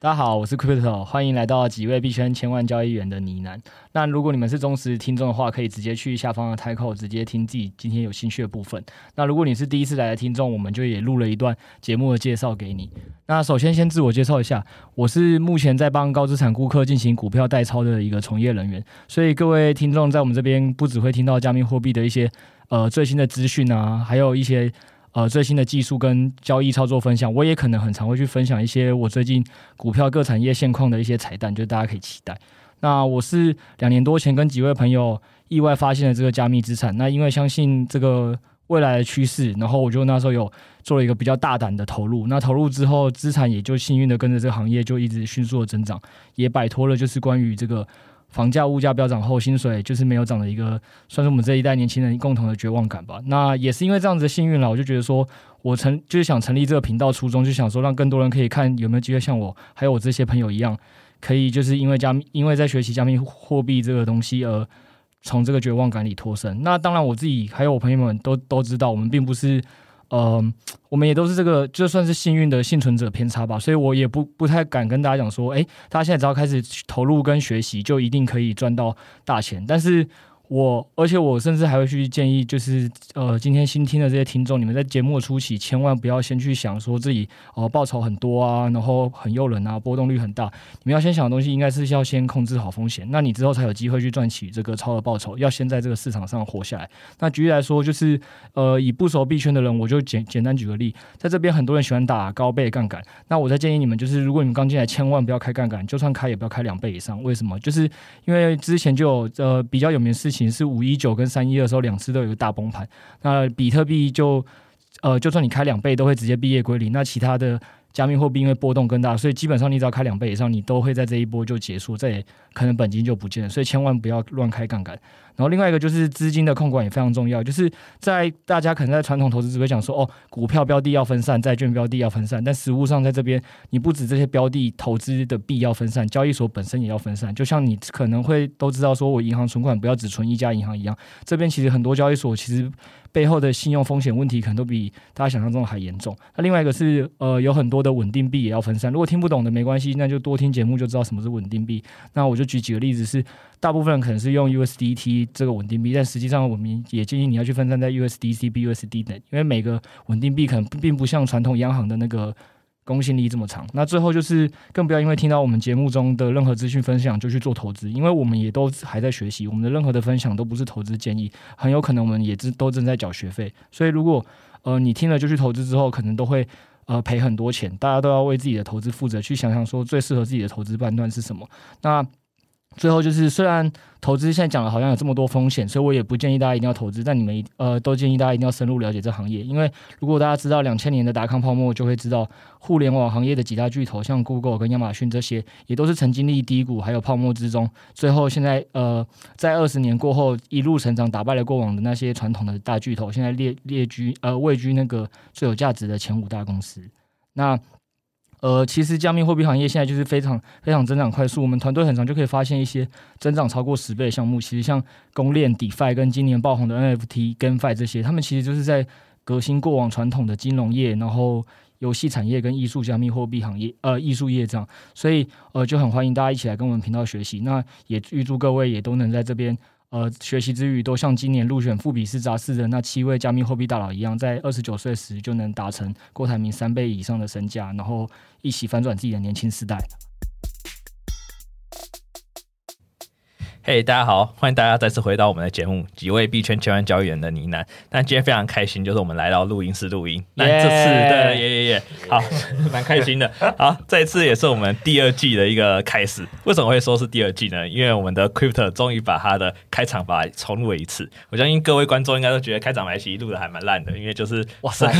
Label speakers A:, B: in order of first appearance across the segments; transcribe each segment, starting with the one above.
A: 大家好，我是 Crypto，欢迎来到几位币圈千万交易员的呢喃。那如果你们是忠实听众的话，可以直接去下方的 Title 直接听自己今天有兴趣的部分。那如果你是第一次来的听众，我们就也录了一段节目的介绍给你。那首先先自我介绍一下，我是目前在帮高资产顾客进行股票代操的一个从业人员。所以各位听众在我们这边不只会听到加密货币的一些呃最新的资讯啊，还有一些。呃，最新的技术跟交易操作分享，我也可能很常会去分享一些我最近股票各产业现况的一些彩蛋，就大家可以期待。那我是两年多前跟几位朋友意外发现了这个加密资产，那因为相信这个未来的趋势，然后我就那时候有做了一个比较大胆的投入。那投入之后，资产也就幸运的跟着这个行业就一直迅速的增长，也摆脱了就是关于这个。房价、物价飙涨后，薪水就是没有涨的一个，算是我们这一代年轻人共同的绝望感吧。那也是因为这样子的幸运了，我就觉得说，我成就是想成立这个频道初衷，就想说让更多人可以看有没有机会像我，还有我这些朋友一样，可以就是因为加，因为在学习加密货币这个东西而从这个绝望感里脱身。那当然，我自己还有我朋友们都都知道，我们并不是。呃，我们也都是这个，就算是幸运的幸存者偏差吧，所以我也不不太敢跟大家讲说，哎，大家现在只要开始投入跟学习，就一定可以赚到大钱，但是。我，而且我甚至还会去建议，就是呃，今天新听的这些听众，你们在节目初期千万不要先去想说自己哦、呃、报酬很多啊，然后很诱人啊，波动率很大。你们要先想的东西，应该是要先控制好风险，那你之后才有机会去赚取这个超额报酬。要先在这个市场上活下来。那举例来说，就是呃，以不熟币圈的人，我就简简单举个例，在这边很多人喜欢打高倍杠杆，那我再建议你们，就是如果你们刚进来，千万不要开杠杆，就算开也不要开两倍以上。为什么？就是因为之前就有呃比较有名的事情。是五一九跟三一二的时候，两次都有个大崩盘。那比特币就，呃，就算你开两倍，都会直接毕业归零。那其他的。加密货币因为波动更大，所以基本上你只要开两倍以上，你都会在这一波就结束，这也可能本金就不见了。所以千万不要乱开杠杆。然后另外一个就是资金的控管也非常重要，就是在大家可能在传统投资只会讲说，哦，股票标的要分散，债券标的要分散，但实务上在这边，你不止这些标的投资的币要分散，交易所本身也要分散。就像你可能会都知道，说我银行存款不要只存一家银行一样，这边其实很多交易所其实。背后的信用风险问题可能都比大家想象中的还严重。那另外一个是，呃，有很多的稳定币也要分散。如果听不懂的没关系，那就多听节目就知道什么是稳定币。那我就举几个例子是，大部分人可能是用 USDT 这个稳定币，但实际上我们也建议你要去分散在 USDC、BUSD 等，因为每个稳定币可能并不像传统央行的那个。公信力这么长，那最后就是更不要因为听到我们节目中的任何资讯分享就去做投资，因为我们也都还在学习，我们的任何的分享都不是投资建议，很有可能我们也都正在缴学费，所以如果呃你听了就去投资之后，可能都会呃赔很多钱，大家都要为自己的投资负责，去想想说最适合自己的投资判断是什么。那最后就是，虽然投资现在讲的好像有这么多风险，所以我也不建议大家一定要投资。但你们呃，都建议大家一定要深入了解这行业，因为如果大家知道两千年的达康泡沫，就会知道互联网行业的几大巨头，像 Google 跟亚马逊这些，也都是曾经历低谷还有泡沫之中，最后现在呃，在二十年过后一路成长，打败了过往的那些传统的大巨头，现在列列居呃位居那个最有价值的前五大公司。那呃，其实加密货币行业现在就是非常非常增长快速。我们团队很常就可以发现一些增长超过十倍的项目。其实像公链、DeFi 跟今年爆红的 NFT、跟 Fi 这些，他们其实就是在革新过往传统的金融业、然后游戏产业跟艺术加密货币行业呃艺术业这样。所以呃，就很欢迎大家一起来跟我们频道学习。那也预祝各位也都能在这边。呃，学习之余，都像今年入选富比士杂志的那七位加密货币大佬一样，在二十九岁时就能达成郭台铭三倍以上的身价，然后一起翻转自己的年轻时代。
B: 嘿，hey, 大家好，欢迎大家再次回到我们的节目，几位币圈千万交易员的呢喃。但今天非常开心，就是我们来到录音室录音。那 Yeah! 这次对，耶耶耶，好，蛮开心的。好，这一次也是我们第二季的一个开始。为什么会说是第二季呢？因为我们的 Crypto 终于把他的开场白重录了一次。我相信各位观众应该都觉得开场白其实录的还蛮烂的，因为就是哇塞，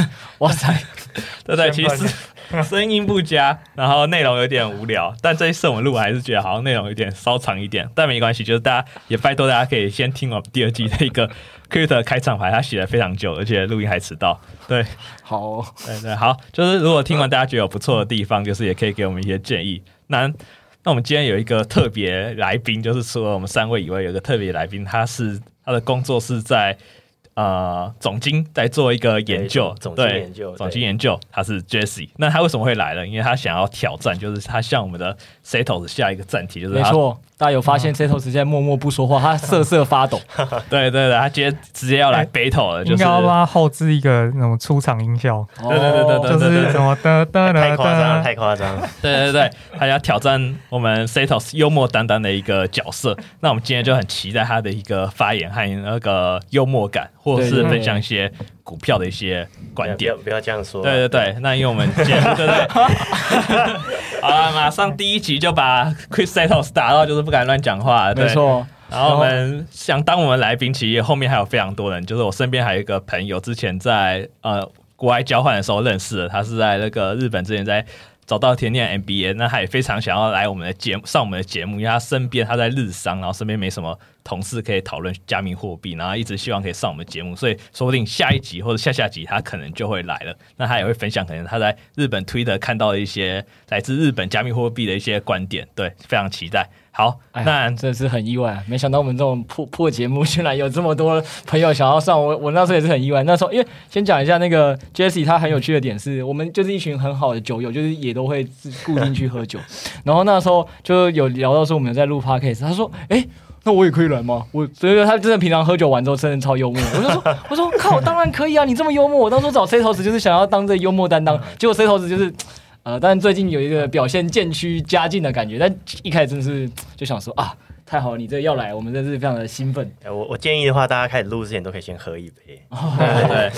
B: 哇塞，对对，其实 声音不佳，然后内容有点无聊。但这一次我们录还是觉得好像内容有点稍长一点，但没关系，就是。大家也拜托大家可以先听我们第二季的一个 Crypto 开场白，他写的非常久，而且录音还迟到。对，
A: 好，
B: 对对好，就是如果听完大家觉得有不错的地方，就是也可以给我们一些建议。那那我们今天有一个特别来宾，就是除了我们三位以外，有一个特别来宾，他是他的工作是在呃总经在做一个研究，
C: 总经研究，
B: 总经研究，他是 Jesse。那他为什么会来呢？因为他想要挑战，就是他向我们的 Setos 下一个战题，就是
A: 没错。大家有发现 Setos 直接默默不说话，他瑟瑟发抖。
B: 对对对，他直接直接要来 battle 了，就是
D: 应该要帮他后置一个那种出场音效。
B: 对对对对对，
D: 就是什么的的的，
C: 太夸张了，太夸张
B: 了。对对对，他要挑战我们 Setos 幽默担当的一个角色。那我们今天就很期待他的一个发言和那个幽默感，或者是分享一些股票的一些观点。
C: 不要这样说。
B: 对对对，那因为我们节目对不对？好了，马上第一集就把 Chris Setos 打到就是。不敢乱讲话，对，没错。然后我们想当我们来宾，其实后面还有非常多人，就是我身边还有一个朋友，之前在呃国外交换的时候认识的，他是在那个日本之前在找到甜甜 MBA，那他也非常想要来我们的节目上我们的节目，因为他身边他在日商，然后身边没什么同事可以讨论加密货币，然后一直希望可以上我们节目，所以说不定下一集或者下下集他可能就会来了。那他也会分享可能他在日本 Twitter 看到的一些来自日本加密货币的一些观点，对，非常期待。好，那
A: 真的是很意外，没想到我们这种破破节目，居然有这么多朋友想要上 我。我那时候也是很意外。那时候，因为先讲一下那个 Jesse，他很有趣的点是我们就是一群很好的酒友，就是也都会固定去喝酒。然后那时候就有聊到说我们有在录 Podcast，他说：“哎、欸，那我也可以来吗？”我所以说他真的平常喝酒完之后真的超幽默。我就说：“ 我说靠，当然可以啊，你这么幽默。”我当初找 Setos 就是想要当这幽默担当，结果 Setos 就是。呃，但最近有一个表现渐趋佳境的感觉，但一开始真是就想说啊，太好了，你这要来，我们真是非常的兴奋。
C: 我我建议的话，大家开始录之前都可以先喝一杯，
B: 哦、对对对，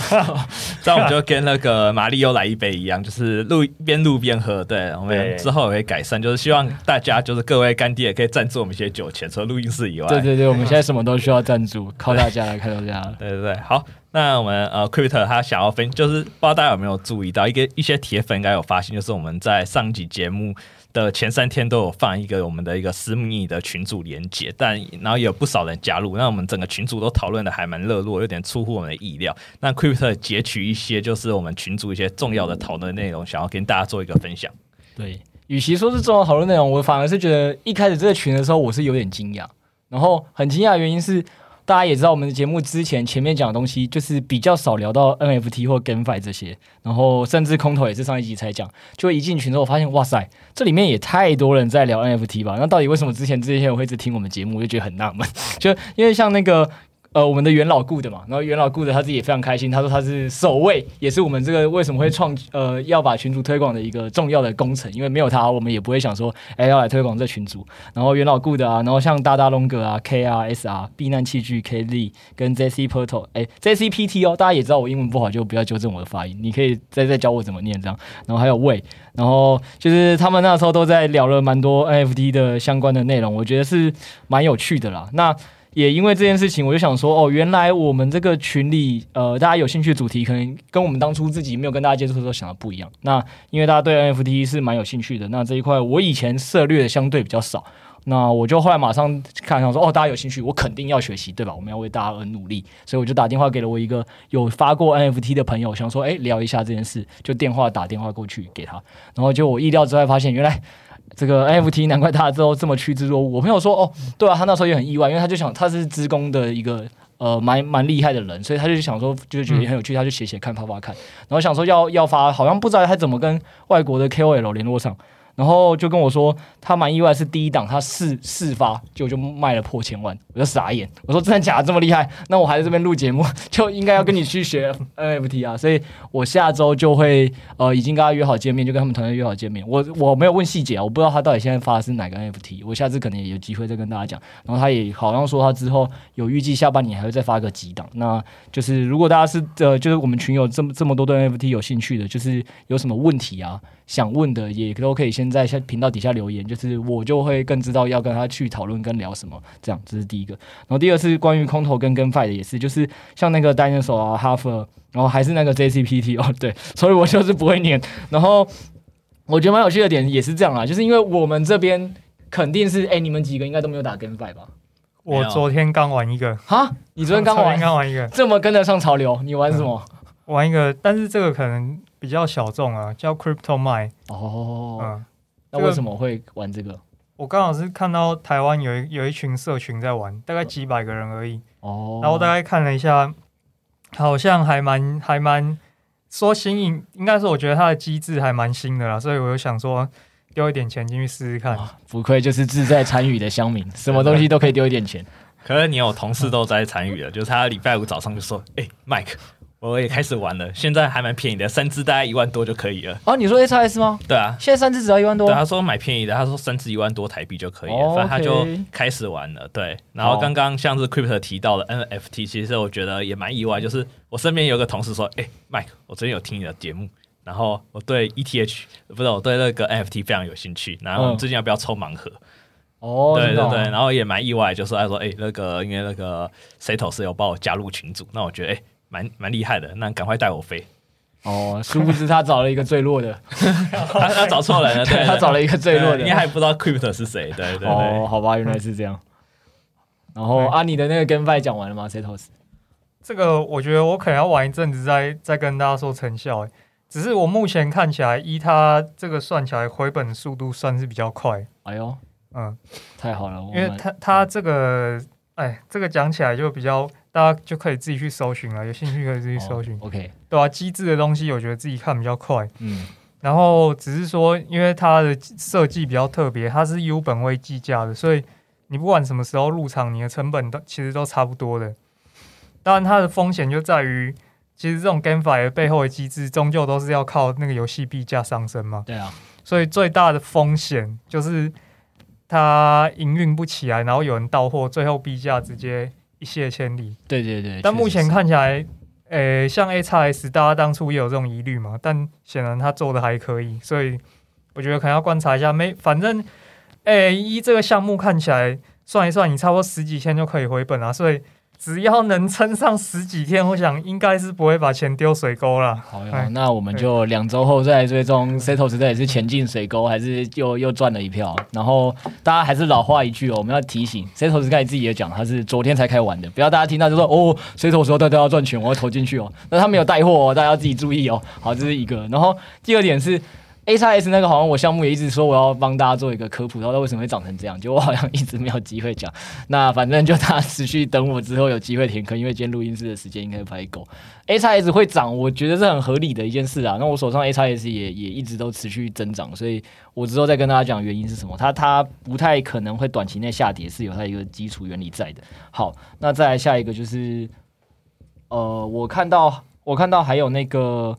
B: 这样我们就跟那个马里欧来一杯一样，就是录边录边喝。对，我们之后也会改善，就是希望大家就是各位干爹也可以赞助我们一些酒钱，除了录音室以外。
A: 对对对，我们现在什么都需要赞助，靠大家来，靠大家。
B: 对对对，好。那我们呃，Crypto 他想要分，就是不知道大家有没有注意到，一个一些铁粉应该有发现，就是我们在上集节目的前三天都有放一个我们的一个私密的群组连接，但然后有不少人加入，那我们整个群组都讨论的还蛮热络，有点出乎我们的意料。那 Crypto 截取一些就是我们群组一些重要的讨论内容，想要跟大家做一个分享。
A: 对，与其说是重要讨论内容，我反而是觉得一开始这个群的时候，我是有点惊讶，然后很惊讶的原因是。大家也知道，我们的节目之前前面讲的东西就是比较少聊到 NFT 或 GameFi 这些，然后甚至空投也是上一集才讲。就一进群之后，发现哇塞，这里面也太多人在聊 NFT 吧？那到底为什么之前这些人会一直听我们节目，就觉得很纳闷。就因为像那个。呃，我们的元老 Good 嘛，然后元老 Good 他自己也非常开心，他说他是首位，也是我们这个为什么会创呃要把群主推广的一个重要的工程，因为没有他，我们也不会想说，哎，要来推广这群主。然后元老 Good 啊，然后像大大龙哥啊，KRSR 避难器具 Kelly 跟 JC Portal，哎，JCPT 哦，大家也知道我英文不好，就不要纠正我的发音，你可以再再教我怎么念这样。然后还有魏，然后就是他们那时候都在聊了蛮多 NFT 的相关的内容，我觉得是蛮有趣的啦。那也因为这件事情，我就想说，哦，原来我们这个群里，呃，大家有兴趣的主题，可能跟我们当初自己没有跟大家接触的时候想的不一样。那因为大家对 NFT 是蛮有兴趣的，那这一块我以前涉猎的相对比较少，那我就后来马上看上说，哦，大家有兴趣，我肯定要学习，对吧？我们要为大家而努力，所以我就打电话给了我一个有发过 NFT 的朋友，想说，哎，聊一下这件事，就电话打电话过去给他，然后就我意料之外发现，原来。这个 NFT 难怪他之后这么趋之若鹜。我朋友说，哦，对啊，他那时候也很意外，因为他就想他是资工的一个呃蛮蛮厉害的人，所以他就想说，就觉得很有趣，他就写写看，发发看，然后想说要要发，好像不知道他怎么跟外国的 KOL 联络上。然后就跟我说，他蛮意外，是第一档，他试试发就就卖了破千万，我就傻眼。我说真的假的这么厉害？那我还在这边录节目，就应该要跟你去学 NFT 啊。所以我下周就会呃，已经跟他约好见面，就跟他们团队约好见面。我我没有问细节啊，我不知道他到底现在发的是哪个 NFT。我下次可能也有机会再跟大家讲。然后他也好像说他之后有预计下半年还会再发个几档。那就是如果大家是呃，就是我们群友这么这么多对 NFT 有兴趣的，就是有什么问题啊？想问的也都可以先在下频道底下留言，就是我就会更知道要跟他去讨论跟聊什么。这样，这是第一个。然后第二是关于空投跟跟 GameFi 的，也是就是像那个 Dinosaur 啊、Half，然后还是那个 JCPT 哦，对，所以我就是不会念。然后我觉得蛮有趣的点也是这样啊，就是因为我们这边肯定是，哎，你们几个应该都没有打跟 fight 吧？
D: 我昨天刚玩一个。
A: 哈？你昨天刚玩？
D: 刚玩一个。
A: 这么跟得上潮流？你玩什么？
D: 嗯、玩一个，但是这个可能。比较小众啊，叫 Crypto Mine
A: 哦，嗯，那为什么会玩这个？
D: 我刚好是看到台湾有一有一群社群在玩，大概几百个人而已。哦，然后大概看了一下，好像还蛮还蛮说新颖，应该是我觉得它的机制还蛮新的啦，所以我就想说丢一点钱进去试试看。
A: 不愧就是志在参与的乡民，什么东西都可以丢一点钱。
B: 可是你有同事都在参与了，就是他礼拜五早上就说：“哎、欸，Mike。”我也开始玩了，现在还蛮便宜的，三只大概一万多就可以了。
A: 哦，你说 A 叉 S 吗？
B: 对啊，
A: 现在三只只要一万多。
B: 对，他说买便宜的，他说三只一万多台币就可以了，哦、反正他就开始玩了。对，然后刚刚像是 Crypt 提到的 NFT，其实我觉得也蛮意外，就是我身边有个同事说：“哎、欸、，Mike，我最近有听你的节目，然后我对 ETH 不是我对那个 NFT 非常有兴趣，然后我们最近要不要抽盲盒？”
A: 哦，
B: 对对对，然后也蛮意外，就是他说：“哎、欸，那个因为那个 Setos 有帮我加入群组，那我觉得哎。欸”蛮蛮厉害的，那赶快带我飞。
A: 哦，殊不知他找了一个最弱的，
B: 他他找错人了，对，
A: 他找了一个最弱的，
B: 你还不知道 Crypt 是谁，对对对。
A: 哦，好吧，原来是这样。然后啊，你的那个 GameFi 讲完了吗？Setos，
D: 这个我觉得我可能要玩一阵子再再跟大家说成效。只是我目前看起来，依他这个算起来回本速度算是比较快。
A: 哎呦，
D: 嗯，
A: 太好了，
D: 因为他他这个，哎，这个讲起来就比较。大家就可以自己去搜寻了，有兴趣可以自己搜寻。
A: Oh, OK，
D: 对啊，机制的东西我觉得自己看比较快。
A: 嗯，
D: 然后只是说，因为它的设计比较特别，它是 U 本位计价的，所以你不管什么时候入场，你的成本都其实都差不多的。当然，它的风险就在于，其实这种 GameFi 的背后的机制，终究都是要靠那个游戏币价上升嘛。
A: 对啊，
D: 所以最大的风险就是它营运不起来，然后有人到货，最后币价直接。一泻千里，
A: 对对对。
D: 但目前看起来，诶、欸，像 A 叉 S，大家当初也有这种疑虑嘛，但显然他做的还可以，所以我觉得可能要观察一下。没，反正，诶、欸，一这个项目看起来算一算，你差不多十几天就可以回本啊，所以。只要能撑上十几天，我想应该是不会把钱丢水沟了。
A: 好哟，那我们就两周后再追踪 Setos 这也是前进水沟，还是又又赚了一票。然后大家还是老话一句哦，我们要提醒 Setos 刚才自己也讲，他是昨天才开完的，不要大家听到就说哦，Setos 说大家要赚钱，我要投进去哦。那他没有带货哦，大家要自己注意哦。好，这是一个。然后第二点是。A 叉 S 那个好像我项目也一直说我要帮大家做一个科普，然后为什么会长成这样，就我好像一直没有机会讲。那反正就大家持续等我之后有机会填坑，因为今天录音室的时间应该不太够。A 叉 S 会涨，我觉得是很合理的一件事啊。那我手上 A 叉 S 也也一直都持续增长，所以我之后再跟大家讲原因是什么。它它不太可能会短期内下跌，是有它一个基础原理在的。好，那再来下一个就是，呃，我看到我看到还有那个。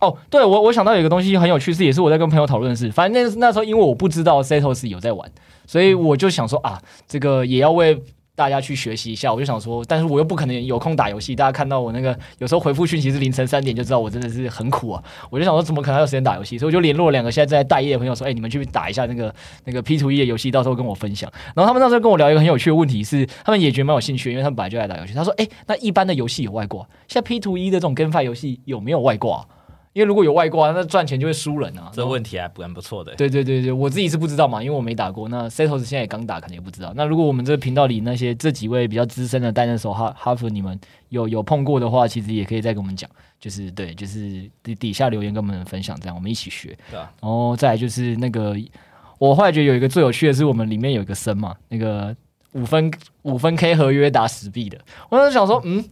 A: 哦，对，我我想到有一个东西很有趣，是也是我在跟朋友讨论的事。反正那那时候因为我不知道 Setos 有在玩，所以我就想说啊，这个也要为大家去学习一下。我就想说，但是我又不可能有空打游戏。大家看到我那个有时候回复讯息是凌晨三点，就知道我真的是很苦啊。我就想说，怎么可能还有时间打游戏？所以我就联络了两个现在正在待业的朋友，说，哎，你们去打一下那个那个 P to E 的游戏，到时候跟我分享。然后他们那时候跟我聊一个很有趣的问题是，他们也觉得蛮有兴趣，因为他们本来就爱打游戏。他说，哎，那一般的游戏有外挂，现在 P to E 的这种 GameFi 游戏有没有外挂？因为如果有外挂，那赚钱就会输人啊。
B: 这问题还蛮不错的。
A: 对对对对，我自己是不知道嘛，因为我没打过。那 Setos 现在也刚打，可能也不知道。那如果我们这个频道里那些这几位比较资深的单人手哈哈弗，你们有有碰过的话，其实也可以再跟我们讲。就是对，就是底底下留言跟我们分享，这样我们一起学。
B: 对啊。
A: 然后再来就是那个，我后来觉得有一个最有趣的是，我们里面有一个生嘛，那个五分五分 K 合约打十币的，我当时想说，嗯。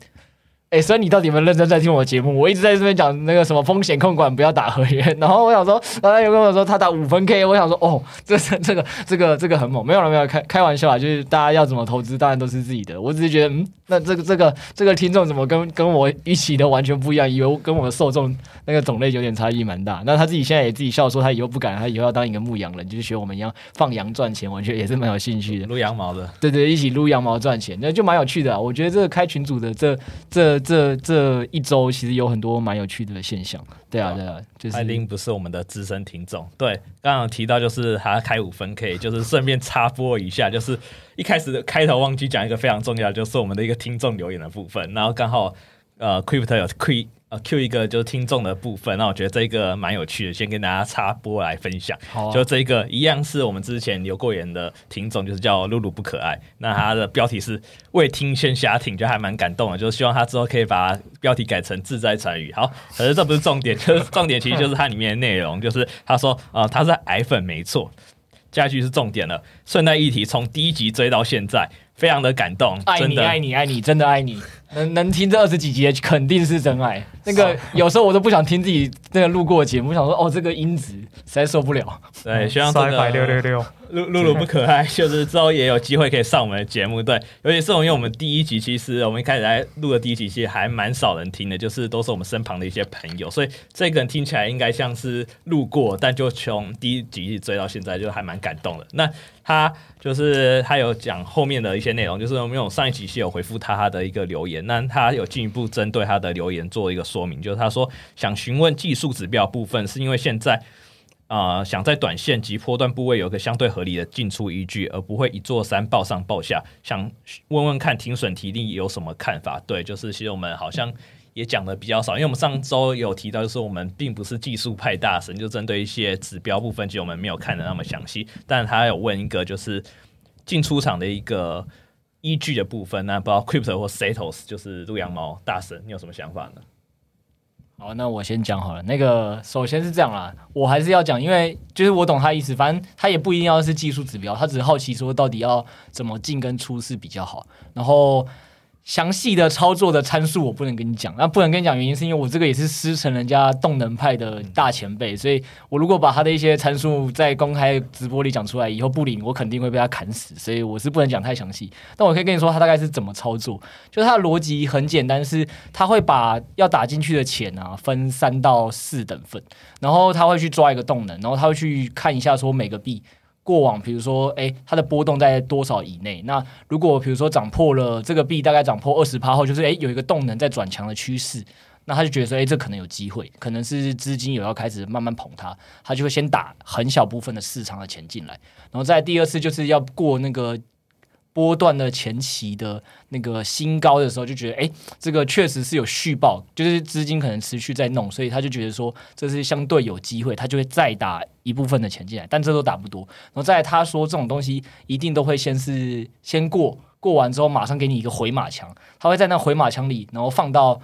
A: 哎、欸，所以你到底有没有认真在听我的节目？我一直在这边讲那个什么风险控管，不要打合约。然后我想说，他有跟我说他打五分 K，我想说，哦，这这这个这个这个很猛。没有了，没有开开玩笑啊，就是大家要怎么投资，当然都是自己的。我只是觉得，嗯，那这个这个这个听众怎么跟跟我预期的完全不一样？以为跟我的受众那个种类有点差异蛮大。那他自己现在也自己笑说，他以后不敢，他以后要当一个牧羊人，就是学我们一样放羊赚钱。我觉得也是蛮有兴趣的，
B: 撸羊毛的。
A: 对对，一起撸羊毛赚钱，那就蛮有趣的啊。我觉得这个开群组的这这这这。一周其实有很多蛮有趣的现象，对啊，对啊，就是
B: 艾琳不是我们的资深听众，对，刚刚提到就是还要开五分 K，就是顺便插播一下，就是一开始的开头忘记讲一个非常重要，就是我们的一个听众留言的部分，然后刚好呃，Crypt 有 Q。呃，Q 一个就是听众的部分，那我觉得这个蛮有趣的，先跟大家插播来分享。
A: 好、啊，
B: 就这个一样是我们之前留过言的听众，就是叫露露不可爱。那他的标题是未听先瞎听，就还蛮感动的，就是希望他之后可以把标题改成自在参与。好，可是这不是重点，就是重点其实就是它里面的内容，就是他说啊、呃，他是矮粉没错，下一句是重点了。顺带一提，从第一集追到现在。非常的感动，
A: 爱你
B: 真的
A: 爱你爱你，真的爱你。能能听这二十几集，肯定是真爱。那个有时候我都不想听自己那个录过的节目，想说哦，这个音质实在受不了。
B: 对，希望
D: 这个六六六，
B: 露露露不可爱，就是之后也有机会可以上我们的节目。对，尤其是我因为我们第一集，其实我们一开始来录的第一集，其实还蛮少人听的，就是都是我们身旁的一些朋友，所以这个人听起来应该像是路过，但就从第一集追到现在，就还蛮感动的。那他就是他有讲后面的一些内容，就是我们有上一集是有回复他的一个留言，那他有进一步针对他的留言做一个说明，就是他说想询问技术指标部分，是因为现在啊、想在短线及波段部位有个相对合理的进出依据，而不会一座山报上报下。想问问看停损提利有什么看法？对，就是其实我们好像。也讲的比较少，因为我们上周有提到，就是我们并不是技术派大神，就针对一些指标部分，其实我们没有看的那么详细。但他有问一个，就是进出场的一个依据的部分，那不知道 Crypto 或 Setos，就是陆羊毛大神，你有什么想法呢？
A: 好，那我先讲好了。那个首先是这样啦，我还是要讲，因为就是我懂他意思，反正他也不一定要是技术指标，他只是好奇说到底要怎么进跟出是比较好，然后。详细的操作的参数我不能跟你讲，那不能跟你讲原因是因为我这个也是师承人家动能派的大前辈，所以我如果把他的一些参数在公开直播里讲出来，以后不领我肯定会被他砍死，所以我是不能讲太详细。但我可以跟你说他大概是怎么操作，就是他的逻辑很简单，是他会把要打进去的钱啊分三到四等份，然后他会去抓一个动能，然后他会去看一下说每个币。过往比如说，哎，它的波动在多少以内？那如果比如说涨破了这个币，大概涨破二十趴后，就是哎，有一个动能在转强的趋势，那他就觉得说，哎，这可能有机会，可能是资金有要开始慢慢捧它，他就会先打很小部分的市场的钱进来，然后再第二次就是要过那个。波段的前期的那个新高的时候，就觉得哎，这个确实是有续报，就是资金可能持续在弄，所以他就觉得说这是相对有机会，他就会再打一部分的钱进来，但这都打不多。然后再来他说这种东西一定都会先是先过，过完之后马上给你一个回马枪，他会在那回马枪里，然后放到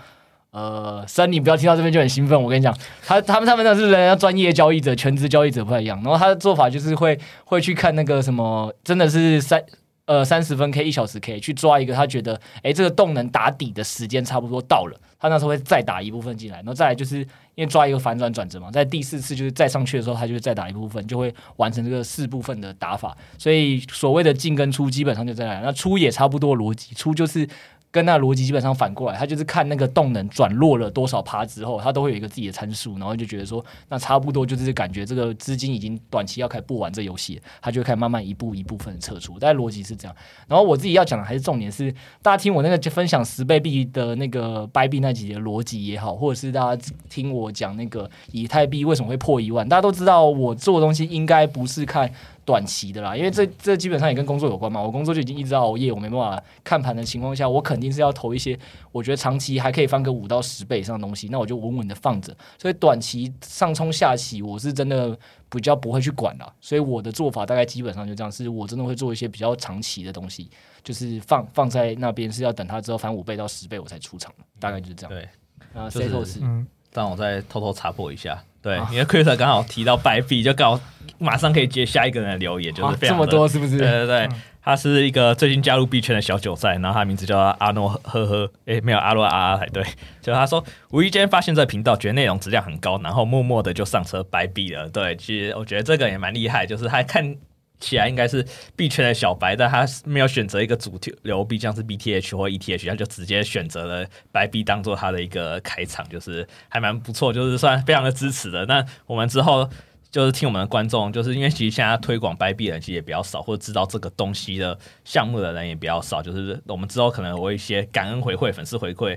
A: 呃，三你不要听到这边就很兴奋，我跟你讲，他他们他们那是人家专业交易者、全职交易者不太一样，然后他的做法就是会会去看那个什么，真的是三。呃，三十分 K 一小时 K 去抓一个，他觉得哎，这个动能打底的时间差不多到了，他那时候会再打一部分进来，然后再来就是因为抓一个反转转折嘛，在第四次就是再上去的时候，他就会再打一部分，就会完成这个四部分的打法。所以所谓的进跟出基本上就这样，那出也差不多逻辑，出就是。跟那逻辑基本上反过来，他就是看那个动能转弱了多少趴之后，他都会有一个自己的参数，然后就觉得说，那差不多就是感觉这个资金已经短期要开始不玩这游戏，他就开始慢慢一步一部分撤出。但逻辑是这样。然后我自己要讲的还是重点是，大家听我那个就分享十倍币的那个掰币那几节逻辑也好，或者是大家听我讲那个以太币为什么会破一万，大家都知道我做东西应该不是看。短期的啦，因为这这基本上也跟工作有关嘛。我工作就已经一直在熬夜，我没办法看盘的情况下，我肯定是要投一些我觉得长期还可以翻个五到十倍以上的东西，那我就稳稳的放着。所以短期上冲下起，我是真的比较不会去管了。所以我的做法大概基本上就这样，是我真的会做一些比较长期的东西，就是放放在那边是要等它之后翻五倍到十倍我才出场，大概就是这样。
B: 对，
A: 啊，Setos，嗯，
B: 让我再偷偷查破一下。对，因为 Chris 刚好提到白币，就刚好马上可以接下一个人的留言，就是
A: 这么多，是不是？
B: 对对对，他是一个最近加入币圈的小韭菜，然后他名字叫阿诺呵呵，诶，没有阿诺阿阿才对。就他说无意间发现这个频道，觉得内容质量很高，然后默默的就上车白币了。对，其实我觉得这个也蛮厉害，就是他看。起来应该是币圈的小白，但他没有选择一个主流币，像是 BTH 或 ETH，他就直接选择了白币当做他的一个开场，就是还蛮不错，就是算非常的支持的。那我们之后就是听我们的观众，就是因为其实现在推广白币的人其实也比较少，或者知道这个东西的项目的人也比较少，就是我们之后可能会一些感恩回馈、粉丝回馈，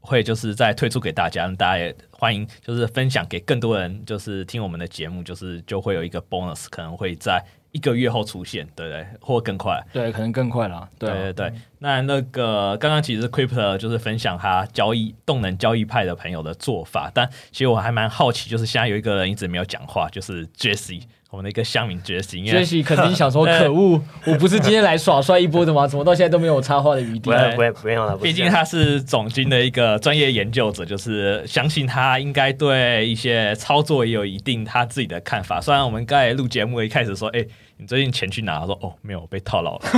B: 会就是再推出给大家，大家也欢迎就是分享给更多人，就是听我们的节目，就是就会有一个 bonus，可能会在。一个月后出现，对对，或更快，
A: 对，可能更快了，
B: 对对对。那那个刚刚其实 Crypto 就是分享他交易动能交易派的朋友的做法，但其实我还蛮好奇，就是现在有一个人一直没有讲话，就是 Jesse，我们的一个乡民觉醒。
A: 学习肯定想说，可恶，我不是今天来耍帅一波的吗？怎么到现在都没有插话的余地？
C: 不会，不会，不用了。
B: 毕竟他是总经的一个专业研究者，就是相信他应该对一些操作也有一定他自己的看法。虽然我们刚才录节目一开始说，哎。你最近钱去哪？他说哦，没有，被套牢了。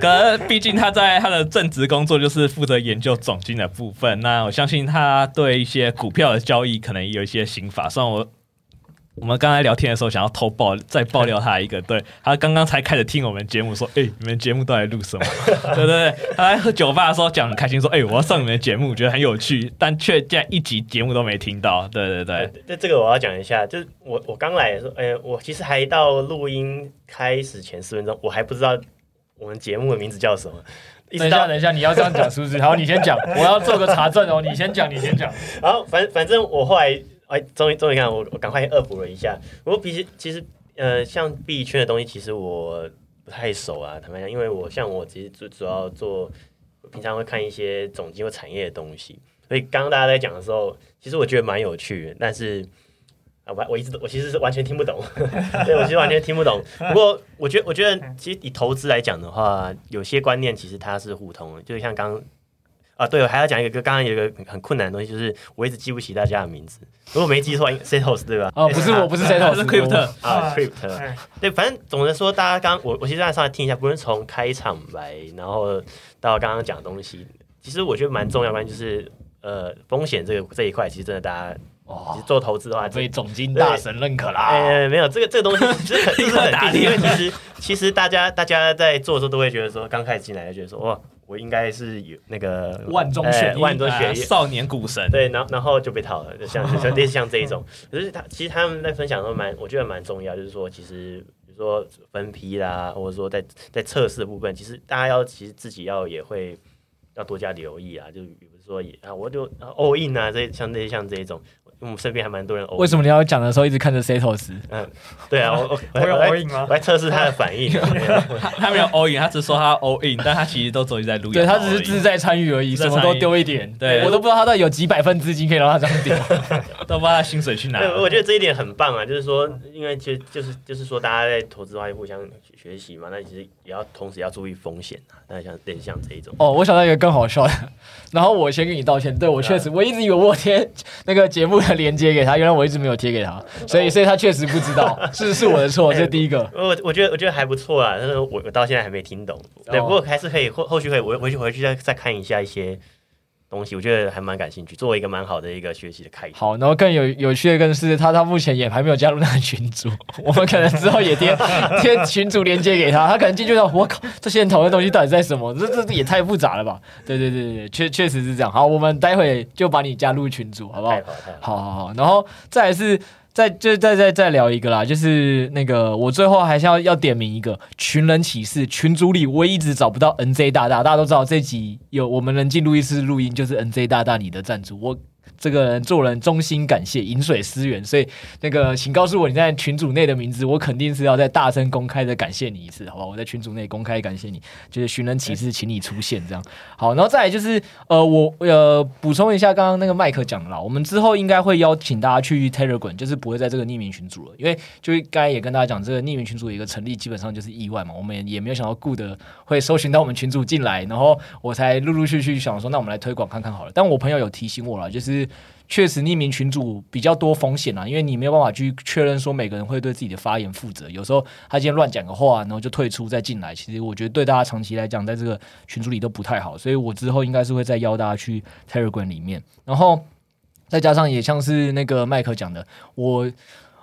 B: 可是毕竟他在他的正职工作就是负责研究总经的部分。那我相信他对一些股票的交易可能也有一些心法。虽然我。我们刚才聊天的时候，想要偷爆再爆料他一个，对，他刚刚才开始听我们节目，说：“哎、欸，你们节目都在录什么？” 对对对，他在喝酒吧的时候讲很开心，说：“哎、欸，我要上你们的节目，觉得很有趣。”但却竟然一集节目都没听到。对对对，
C: 这这个我要讲一下，就是我我刚来的时候，哎、欸，我其实还到录音开始前四分钟，我还不知道我们节目的名字叫什么。
A: 等一下，等一下，你要这样讲是不是？好，你先讲，我要做个查证哦。你先讲，你先讲。
C: 然后反反正我后来。哎，终于终于看我，我赶快恶补了一下。我其实其实呃，像币圈的东西，其实我不太熟啊。坦白讲，因为我像我其实主主要做，平常会看一些总经或产业的东西。所以刚刚大家在讲的时候，其实我觉得蛮有趣的。但是啊，我我一直我其实是完全听不懂，对我其实完全听不懂。不过我觉得我觉得其实以投资来讲的话，有些观念其实它是互通的，就像刚。啊，对，我还要讲一个，刚刚有一个很困难的东西，就是我一直记不起大家的名字。如果没记错，Setos 对吧？
A: 哦，不是，我不是 Setos，是
B: Crypto
C: 啊，Crypto。对，反正总的说，大家刚我我其实在上来听一下，不论从开场白，然后到刚刚讲的东西，其实我觉得蛮重要的，就是呃，风险这个这一块，其实真的大家哦，做投资的话，
A: 被总经大神认可啦。
C: 呃，没有这个这个东西，其实很是 很低，因为其实其实大家大家在做的时候都会觉得说，刚开始进来就觉得说哇。我应该是有那个
A: 万中选一，
C: 万中选一
B: 少年股神，
C: 对，然后然后就被套了，就像就像 类似像这一种。可是他其实他们在分享的时候蛮，我觉得蛮重要，就是说其实比如说分批啦，或者说在在测试的部分，其实大家要其实自己要也会要多加留意啊，就比如说也啊，我就 all in 啊，这像这些像这一种。我们身边还蛮多人
A: all。为什么你要讲的时候一直看着 Setos？
C: 嗯，对啊，我我
D: 我有 all in 吗？
C: 我来测试他的反应。
B: 他 他没有 all in，他只说他 all in，但他其实都走在录音。
A: 对，他只是自在参与而已，什么都丢一点。对，我都不知道他到底有几百份资金可以让他这样丢，
B: 都不知道他薪水去哪。
C: 我觉得这一点很棒啊，就是说，因为就就是就是说，大家在投资的话互相学习嘛，那其实也要同时要注意风险啊。那像类似像这一种。
A: 哦，我想到一个更好笑的，然后我先跟你道歉。对，我确实，我一直以为我贴那个节目的。连接给他，原来我一直没有贴给他，所以所以他确实不知道，是是我的错，这是第一个。
C: 我我觉得我觉得还不错啊，但是我我到现在还没听懂，对，不过还是可以后后续可以我回去回去再再看一下一些。东西我觉得还蛮感兴趣，作为一个蛮好的一个学习的开始。
A: 好，然后更有有趣的更是他他目前也还没有加入那个群组，我们可能之后也贴 贴群组连接给他，他可能进去说我靠，这些人讨论东西到底在什么？这这也太复杂了吧？对对对对，确确实是这样。好，我们待会就把你加入群组，好不好？好好好，然后再来是。再就再再再聊一个啦，就是那个我最后还是要要点名一个群人启事，群组里我一直找不到 NZ 大大，大家都知道这集有我们能进录音室录音，就是 NZ 大大你的赞助我。这个人做人衷心感谢，饮水思源，所以那个请告诉我你在群组内的名字，我肯定是要在大声公开的感谢你一次，好吧？我在群组内公开感谢你，就是寻人启事，请你出现这样。好，然后再来就是呃，我呃补充一下刚刚那个麦克讲的啦，我们之后应该会邀请大家去 Telegram，就是不会在这个匿名群组了，因为就是刚才也跟大家讲，这个匿名群组一个成立基本上就是意外嘛，我们也，也没有想到 Good 会搜寻到我们群组进来，然后我才陆陆续续想说，那我们来推广看看好了。但我朋友有提醒我了，就是。是确实，匿名群主比较多风险啊，因为你没有办法去确认说每个人会对自己的发言负责。有时候他今天乱讲个话，然后就退出再进来，其实我觉得对大家长期来讲，在这个群组里都不太好。所以我之后应该是会再邀大家去 Telegram 里面，然后再加上也像是那个麦克讲的，我。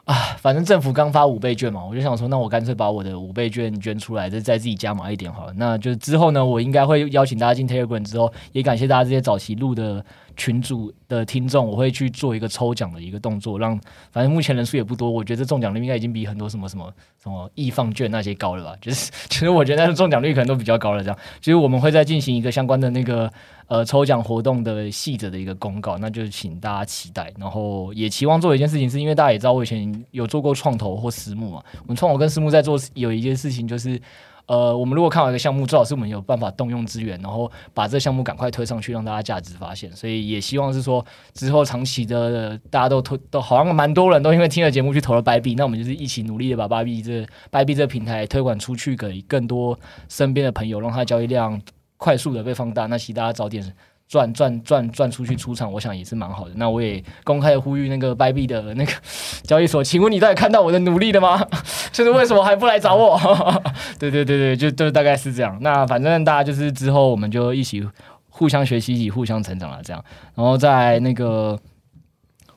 A: 啊，反正政府刚发五倍券嘛，我就想说，那我干脆把我的五倍券捐出来，再再自己加码一点好了。那就之后呢，我应该会邀请大家进 Telegram 之后，也感谢大家这些早期录的群组的听众，我会去做一个抽奖的一个动作，让反正目前人数也不多，我觉得中奖率应该已经比很多什么什么什么易放券那些高了吧？就是其实我觉得那中奖率可能都比较高了。这样，其实我们会再进行一个相关的那个。呃，抽奖活动的细则的一个公告，那就请大家期待。然后也期望做一件事情，是因为大家也知道，我以前有做过创投或私募嘛。我们创投跟私募在做有一件事情，就是呃，我们如果看好一个项目，最好是我们有办法动用资源，然后把这项目赶快推上去，让大家价值发现。所以也希望是说，之后长期的大家都投，都好像蛮多人都因为听了节目去投了白币那我们就是一起努力的把白币这白币这个平台推广出去，给更多身边的朋友，让他交易量快速的被放大。那其实大家早点。赚赚赚赚出去出场，我想也是蛮好的。那我也公开的呼吁那个 Bybit 的那个 交易所，请问你到底看到我的努力了吗？就是为什么还不来找我？对对对对，就就大概是这样。那反正大家就是之后我们就一起互相学习，一起互相成长了这样。然后在那个，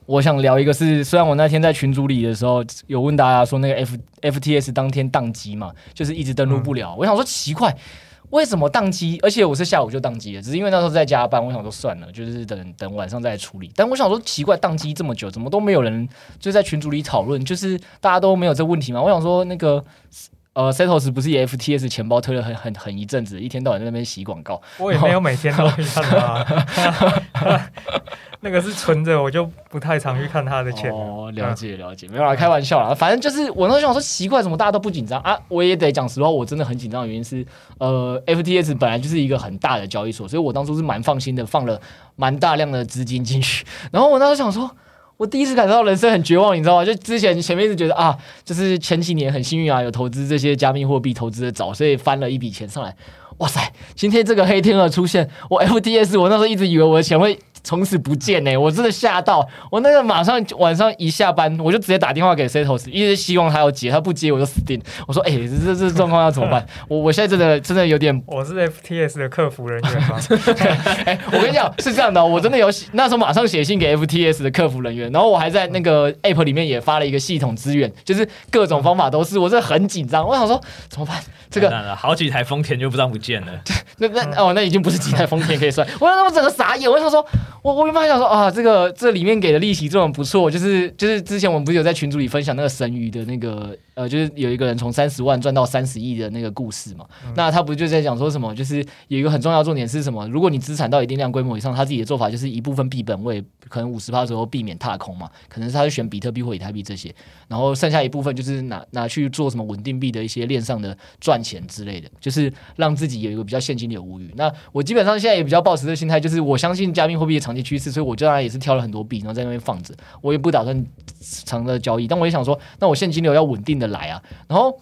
A: 我想聊一个是，虽然我那天在群组里的时候有问大家说那个 F FTS 当天宕机嘛，就是一直登录不了。嗯、我想说奇怪。为什么宕机？而且我是下午就宕机了，只是因为那时候在加班。我想说算了，就是等等晚上再处理。但我想说奇怪，宕机这么久，怎么都没有人就在群组里讨论？就是大家都没有这问题吗？我想说那个呃，Setos 不是也 FTS 钱包推了很很很一阵子，一天到晚在那边洗广告。
D: 我也没有每天都去看他。那个是存着，我就不太常去看他的钱。
A: 哦，了解了解，没有啦，开玩笑啦。反正就是我那时候想说，奇怪，怎么大家都不紧张啊？我也得讲实话，我真的很紧张的原因是，呃，FTS 本来就是一个很大的交易所，所以我当初是蛮放心的，放了蛮大量的资金进去。然后我那时候想说，我第一次感受到人生很绝望，你知道吗？就之前前面一直觉得啊，就是前几年很幸运啊，有投资这些加密货币，投资的早，所以翻了一笔钱上来。哇塞，今天这个黑天鹅出现，我 FTS，我那时候一直以为我的钱会。从此不见呢、欸，我真的吓到我。那个马上晚上一下班，我就直接打电话给 Setos，一直希望他要接，他不接我就死定。我说：“哎、欸，这这这状况要怎么办？” 我我现在真的真的有点，
D: 我是 FTS 的客服人员吗？
A: 哎、欸，我跟你讲是这样的，我真的有那时候马上写信给 FTS 的客服人员，然后我还在那个 App 里面也发了一个系统资源，就是各种方法都是，我真的很紧张。我想说怎么办？这个
B: 好几台丰田就不知道不见了。
A: 那那哦，那已经不是几台丰田可以算。我让我整个傻眼，我想说。我我原本想说啊，这个这里面给的利息这种不错，就是就是之前我们不是有在群组里分享那个神鱼的那个呃，就是有一个人从三十万赚到三十亿的那个故事嘛。嗯、那他不就在讲说什么？就是有一个很重要重点是什么？如果你资产到一定量规模以上，他自己的做法就是一部分币本位，可能五十趴左右避免踏空嘛。可能是他就选比特币或以太币这些，然后剩下一部分就是拿拿去做什么稳定币的一些链上的赚钱之类的，就是让自己有一个比较现金流无虞。那我基本上现在也比较抱持的心态，就是我相信加密货币的长期趋势，所以我当然也是挑了很多币，然后在那边放着。我也不打算长的交易，但我也想说，那我现金流要稳定的来啊。然后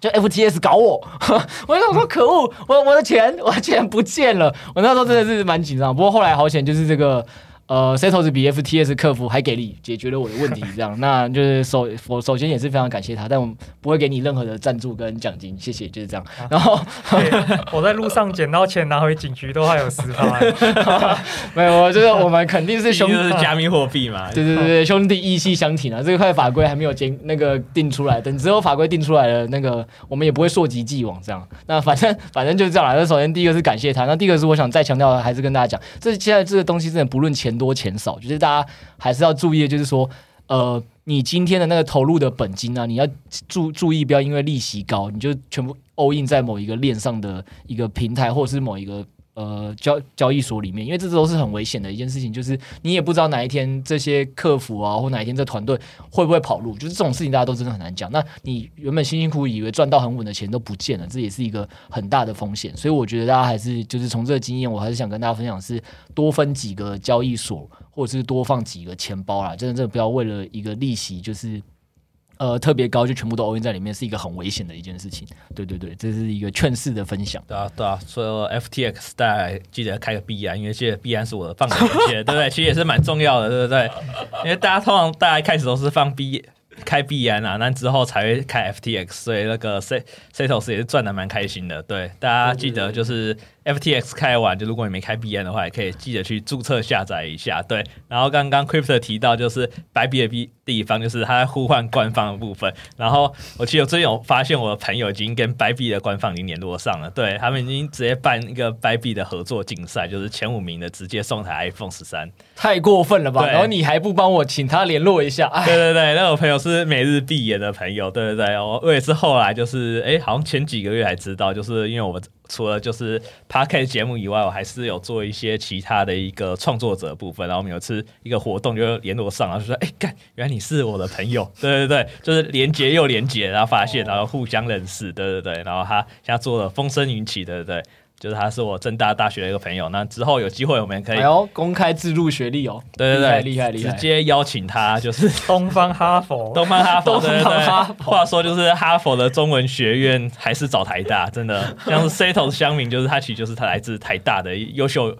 A: 就 FTS 搞我，我就想说可恶，我我的钱我的钱不见了。我那时候真的是蛮紧张，不过后来好险，就是这个。呃，Setos 比 FTS 客服还给力，解决了我的问题，这样，那就是首我首先也是非常感谢他，但我不会给你任何的赞助跟奖金，谢谢，就是这样。啊、然后
D: 我在路上捡到钱拿回警局都还有十趴，
A: 没有，就是我们肯定是兄弟，
B: 是加密货币嘛，
A: 对对对对，兄弟义气相挺啊，这块法规还没有经那个定出来，等之后法规定出来了，那个我们也不会溯及既往这样。那反正反正就是这样啦。那首先第一个是感谢他，那第二个是我想再强调的，还是跟大家讲，这现在这个东西真的不论钱。多钱少，就是大家还是要注意，就是说，呃，你今天的那个投入的本金啊，你要注注意，不要因为利息高，你就全部 all in 在某一个链上的一个平台，或者是某一个。呃，交交易所里面，因为这都是很危险的一件事情，就是你也不知道哪一天这些客服啊，或哪一天这团队会不会跑路，就是这种事情大家都真的很难讲。那你原本辛辛苦苦以为赚到很稳的钱都不见了，这也是一个很大的风险。所以我觉得大家还是就是从这个经验，我还是想跟大家分享是多分几个交易所，或者是多放几个钱包啦，真的真的不要为了一个利息就是。呃，特别高就全部都 all in 在里面，是一个很危险的一件事情。对对对，这是一个劝世的分享。
B: 对啊对啊，所以 FTX 大家记得开个币安，因为现在币安是我的放款链接，对不对？其实也是蛮重要的，对不对？因为大家通常大家一开始都是放币。开币安啊，那之后才会开 FTX，所以那个 Setos 也是赚的蛮开心的。对，大家记得就是 FTX 开完，就如果你没开币安的话，也可以记得去注册下载一下。对，然后刚刚 Crypto 提到就是 Bybit 的地方，就是他在呼唤官方的部分。然后我其实我最近有发现，我的朋友已经跟 Bybit 的官方已经联络上了，对，他们已经直接办一个 Bybit 的合作竞赛，就是前五名的直接送台 iPhone 十三。
A: 太过分了吧？然后你还不帮我请他联络一下？
B: 对对对，那我朋友是每日闭眼的朋友，对对对，我我也是后来就是哎，好像前几个月才知道，就是因为我除了就是 Podcast 节目以外，我还是有做一些其他的一个创作者部分。然后我们有次一个活动就联络上，然后就说：“哎、欸，干，原来你是我的朋友。”对对对，就是连接又连接，然后发现，然后互相认识。对对对，然后他现在做了风生云起，对对对。就是他是我政大大学的一个朋友，那之后有机会我们可以
A: 公开自录学历哦，
B: 对对对，
A: 厉害厉害，
B: 直接邀请他，就是
D: 东方哈佛，
B: 东方哈佛，对对对，
A: 哈佛。
B: 话说就是哈佛的中文学院还是找台大，真的 像是 Setos 乡民，就是他其实就是他来自台大的优秀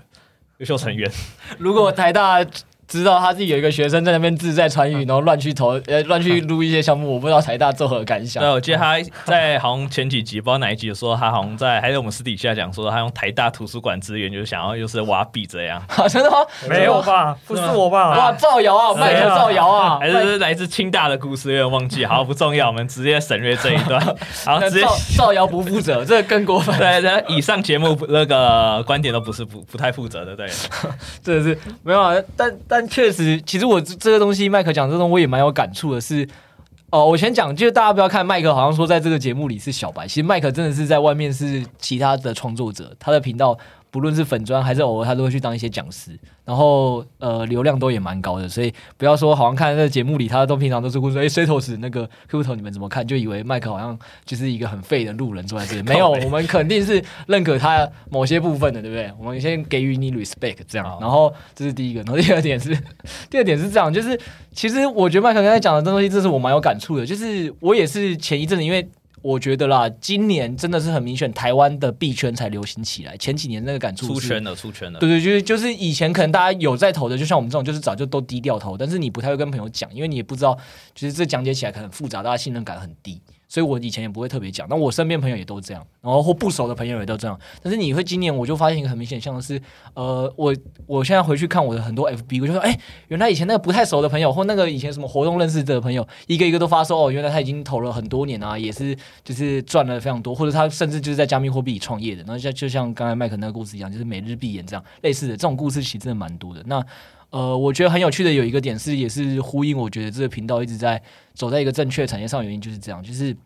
B: 优秀成员。
A: 如果台大。知道他自己有一个学生在那边自在传语，然后乱去投呃乱去撸一些项目，我不知道台大作何感想。
B: 对，我记得他在好像前几集，不知道哪一集说他好像在，还是我们私底下讲说他用台大图书馆资源，就是想要就是挖币这样。
A: 真的吗？
D: 没有吧？不是我吧？
A: 哇，造谣啊！麦克造谣啊！
B: 还是来自清大的故事，有点忘记，好不重要，我们直接省略这一段。好，直接
A: 造谣不负责，这个更过分。
B: 对对，以上节目那个观点都不是不不太负责的，对。
A: 真的是没有啊，但但但确实。其实我这个东西，麦克讲这种我也蛮有感触的是，是哦，我先讲，就是大家不要看麦克好像说在这个节目里是小白，其实麦克真的是在外面是其他的创作者，他的频道。不论是粉砖还是偶尔，他都会去当一些讲师，然后呃流量都也蛮高的，所以不要说好像看那个节目里，他都平常都是会说，哎，Setos 那个 Q 头你们怎么看？就以为麦克好像就是一个很废的路人坐在这里，没有，我们肯定是认可他某些部分的，对不对？我们先给予你 respect 这样，然后这是第一个，然后第二点是，第二点是这样，就是其实我觉得麦克刚才讲的这东西，这是我蛮有感触的，就是我也是前一阵子因为。我觉得啦，今年真的是很明显，台湾的币圈才流行起来。前几年那个感触
B: 出圈了，出圈了。
A: 对对，就是就是以前可能大家有在投的，就像我们这种，就是早就都低调投，但是你不太会跟朋友讲，因为你也不知道，其实这讲解起来可能很复杂，大家信任感很低。所以我以前也不会特别讲，那我身边朋友也都这样，然后或不熟的朋友也都这样。但是你会今年我就发现一个很明显，像是呃，我我现在回去看我的很多 FB，我就说，哎，原来以前那个不太熟的朋友，或那个以前什么活动认识的朋友，一个一个都发说，哦，原来他已经投了很多年啊，也是就是赚了非常多，或者他甚至就是在加密货币里创业的。然后像就像刚才麦克那个故事一样，就是每日币演这样类似的这种故事，其实真的蛮多的。那呃，我觉得很有趣的有一个点是，也是呼应，我觉得这个频道一直在走在一个正确产业上，原因就是这样，就是。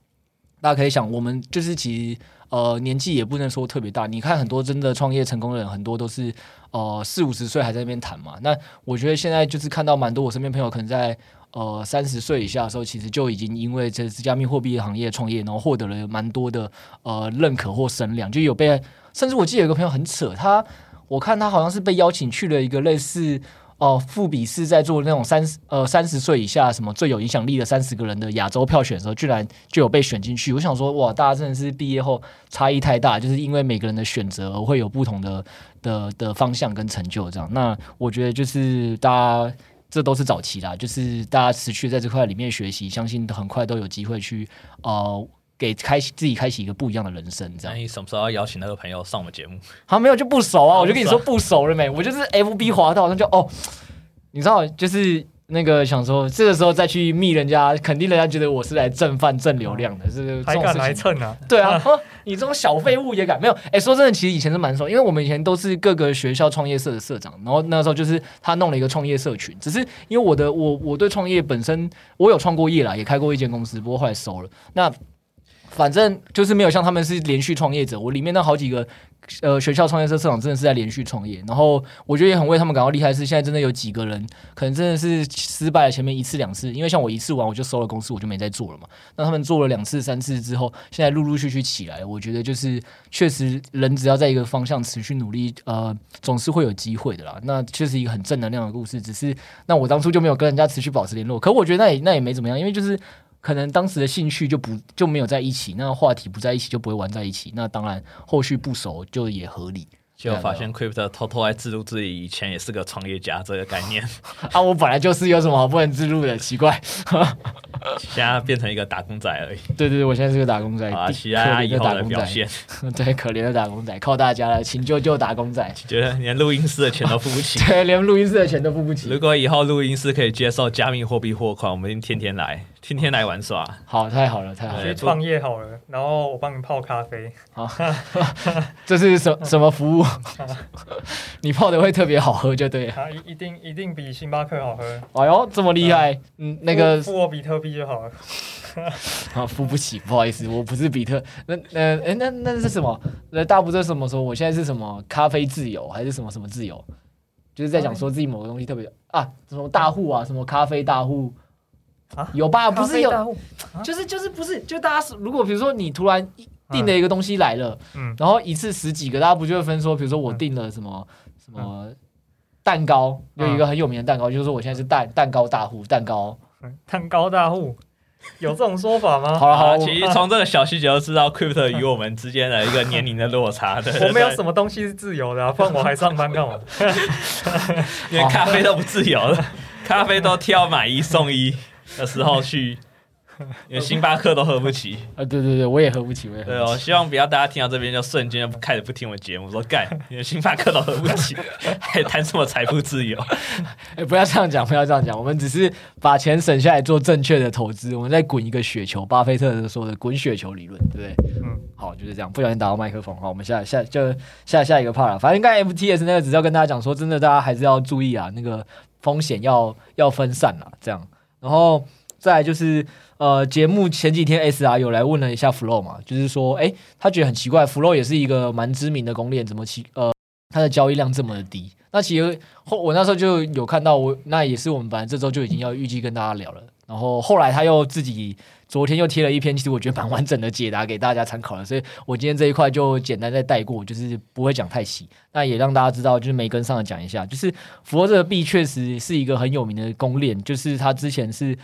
A: 大家可以想，我们就是其实呃年纪也不能说特别大。你看很多真的创业成功的人，很多都是呃四五十岁还在那边谈嘛。那我觉得现在就是看到蛮多我身边朋友可能在呃三十岁以下的时候，其实就已经因为这加密货币行业创业，然后获得了蛮多的呃认可或声量，就有被甚至我记得有个朋友很扯，他我看他好像是被邀请去了一个类似。哦，富比是在做那种三十呃三十岁以下什么最有影响力的三十个人的亚洲票选的时候，居然就有被选进去。我想说，哇，大家真的是毕业后差异太大，就是因为每个人的选择会有不同的的的方向跟成就这样。那我觉得就是大家这都是早期啦，就是大家持续在这块里面学习，相信很快都有机会去呃。给开启自己开启一个不一样的人生，这样。那
B: 你什么时候要邀请那个朋友上我们节目？
A: 好，没有就不熟啊，我 就跟你说不熟了没？我就是 FB 滑到，那就哦，你知道，就是那个想说这个时候再去密人家，肯定人家觉得我是来蹭饭蹭流量的，是？还
D: 敢来蹭啊？
A: 对啊，你这种小废物也敢？没有？哎，说真的，其实以前是蛮熟，因为我们以前都是各个学校创业社的社长，然后那时候就是他弄了一个创业社群，只是因为我的我我对创业本身我有创过业啦，也开过一间公司，不过后来收了。那反正就是没有像他们是连续创业者，我里面那好几个呃学校创业社社长真的是在连续创业，然后我觉得也很为他们感到厉害，是现在真的有几个人可能真的是失败了前面一次两次，因为像我一次完我就收了公司，我就没再做了嘛。那他们做了两次三次之后，现在陆陆续续起来，我觉得就是确实人只要在一个方向持续努力，呃，总是会有机会的啦。那确实一个很正能量的故事，只是那我当初就没有跟人家持续保持联络，可我觉得那也那也没怎么样，因为就是。可能当时的兴趣就不就没有在一起，那话题不在一起就不会玩在一起，那当然后续不熟就也合理。
B: 就发现 Crypto 偷偷在自录自己以前也是个创业家这个概念
A: 啊，我本来就是有什么好不能自录的奇怪，
B: 现在变成一个打工仔而已。
A: 对对对，我现在是个打工仔，
B: 啊，期待以后的表现。
A: 对，可怜的打工仔，靠大家了，请救救打工仔。
B: 觉得连录音室的钱都付不起，
A: 对，连录音室的钱都付不起。
B: 如果以后录音室可以接受加密货币货款，我们天天来。天天来玩耍。
A: 好，太好了，太好了。
D: 去创业好了，然后我帮你泡咖啡。
A: 好，这是什什么服务？你泡的会特别好喝，就对了。
D: 啊，一一定一定比星巴克好喝。
A: 哎呦，这么厉害！嗯，那个
D: 富我比特币就好了。
A: 啊，付不起，不好意思，我不是比特。那那哎，那那是什么？那大部队什么说？我现在是什么咖啡自由，还是什么什么自由？就是在讲说自己某个东西特别啊，什么大户啊，什么咖啡大户啊，有吧？不是有，就是就是不是，就大家如果比如说你突然订了一个东西来了，嗯，然后一次十几个，大家不就会分说，比如说我订了什么什么蛋糕，有一个很有名的蛋糕，就是说我现在是蛋蛋糕大户，蛋糕
D: 蛋糕大户。有这种说法吗？
B: 好了好了，其实从这个小细节就知道，Crypto 与我们之间的一个年龄的落差。对，
D: 我没有什么东西是自由的，啊，不然我还上班干嘛？
B: 连咖啡都不自由了，咖啡都挑买一送一的时候去。因为星巴克都喝不起
A: 啊！对对对，我也喝不起，我也喝不起。
B: 对哦，希望不要大家听到这边就瞬间就开始不听我节目，说干，因为星巴克都喝不起，还谈什么财富自由？
A: 哎，不要这样讲，不要这样讲，我们只是把钱省下来做正确的投资，我们再滚一个雪球，巴菲特说的滚雪球理论，对不对？嗯，好，就是这样。不小心打到麦克风，好，我们下下就下下一个 part 了。反正刚才 FTS 那个只是要跟大家讲说，真的大家还是要注意啊，那个风险要要分散啊，这样。然后再就是。呃，节目前几天 SR 有来问了一下 Flow 嘛，就是说，哎，他觉得很奇怪，Flow 也是一个蛮知名的公链，怎么其呃，它的交易量这么低？那其实后我那时候就有看到我，那也是我们本来这周就已经要预计跟大家聊了。然后后来他又自己昨天又贴了一篇，其实我觉得蛮完整的解答给大家参考了，所以我今天这一块就简单再带过，就是不会讲太细。那也让大家知道，就是没跟上的讲一下，就是 Flow 这个币确实是一个很有名的公链，就是它之前是。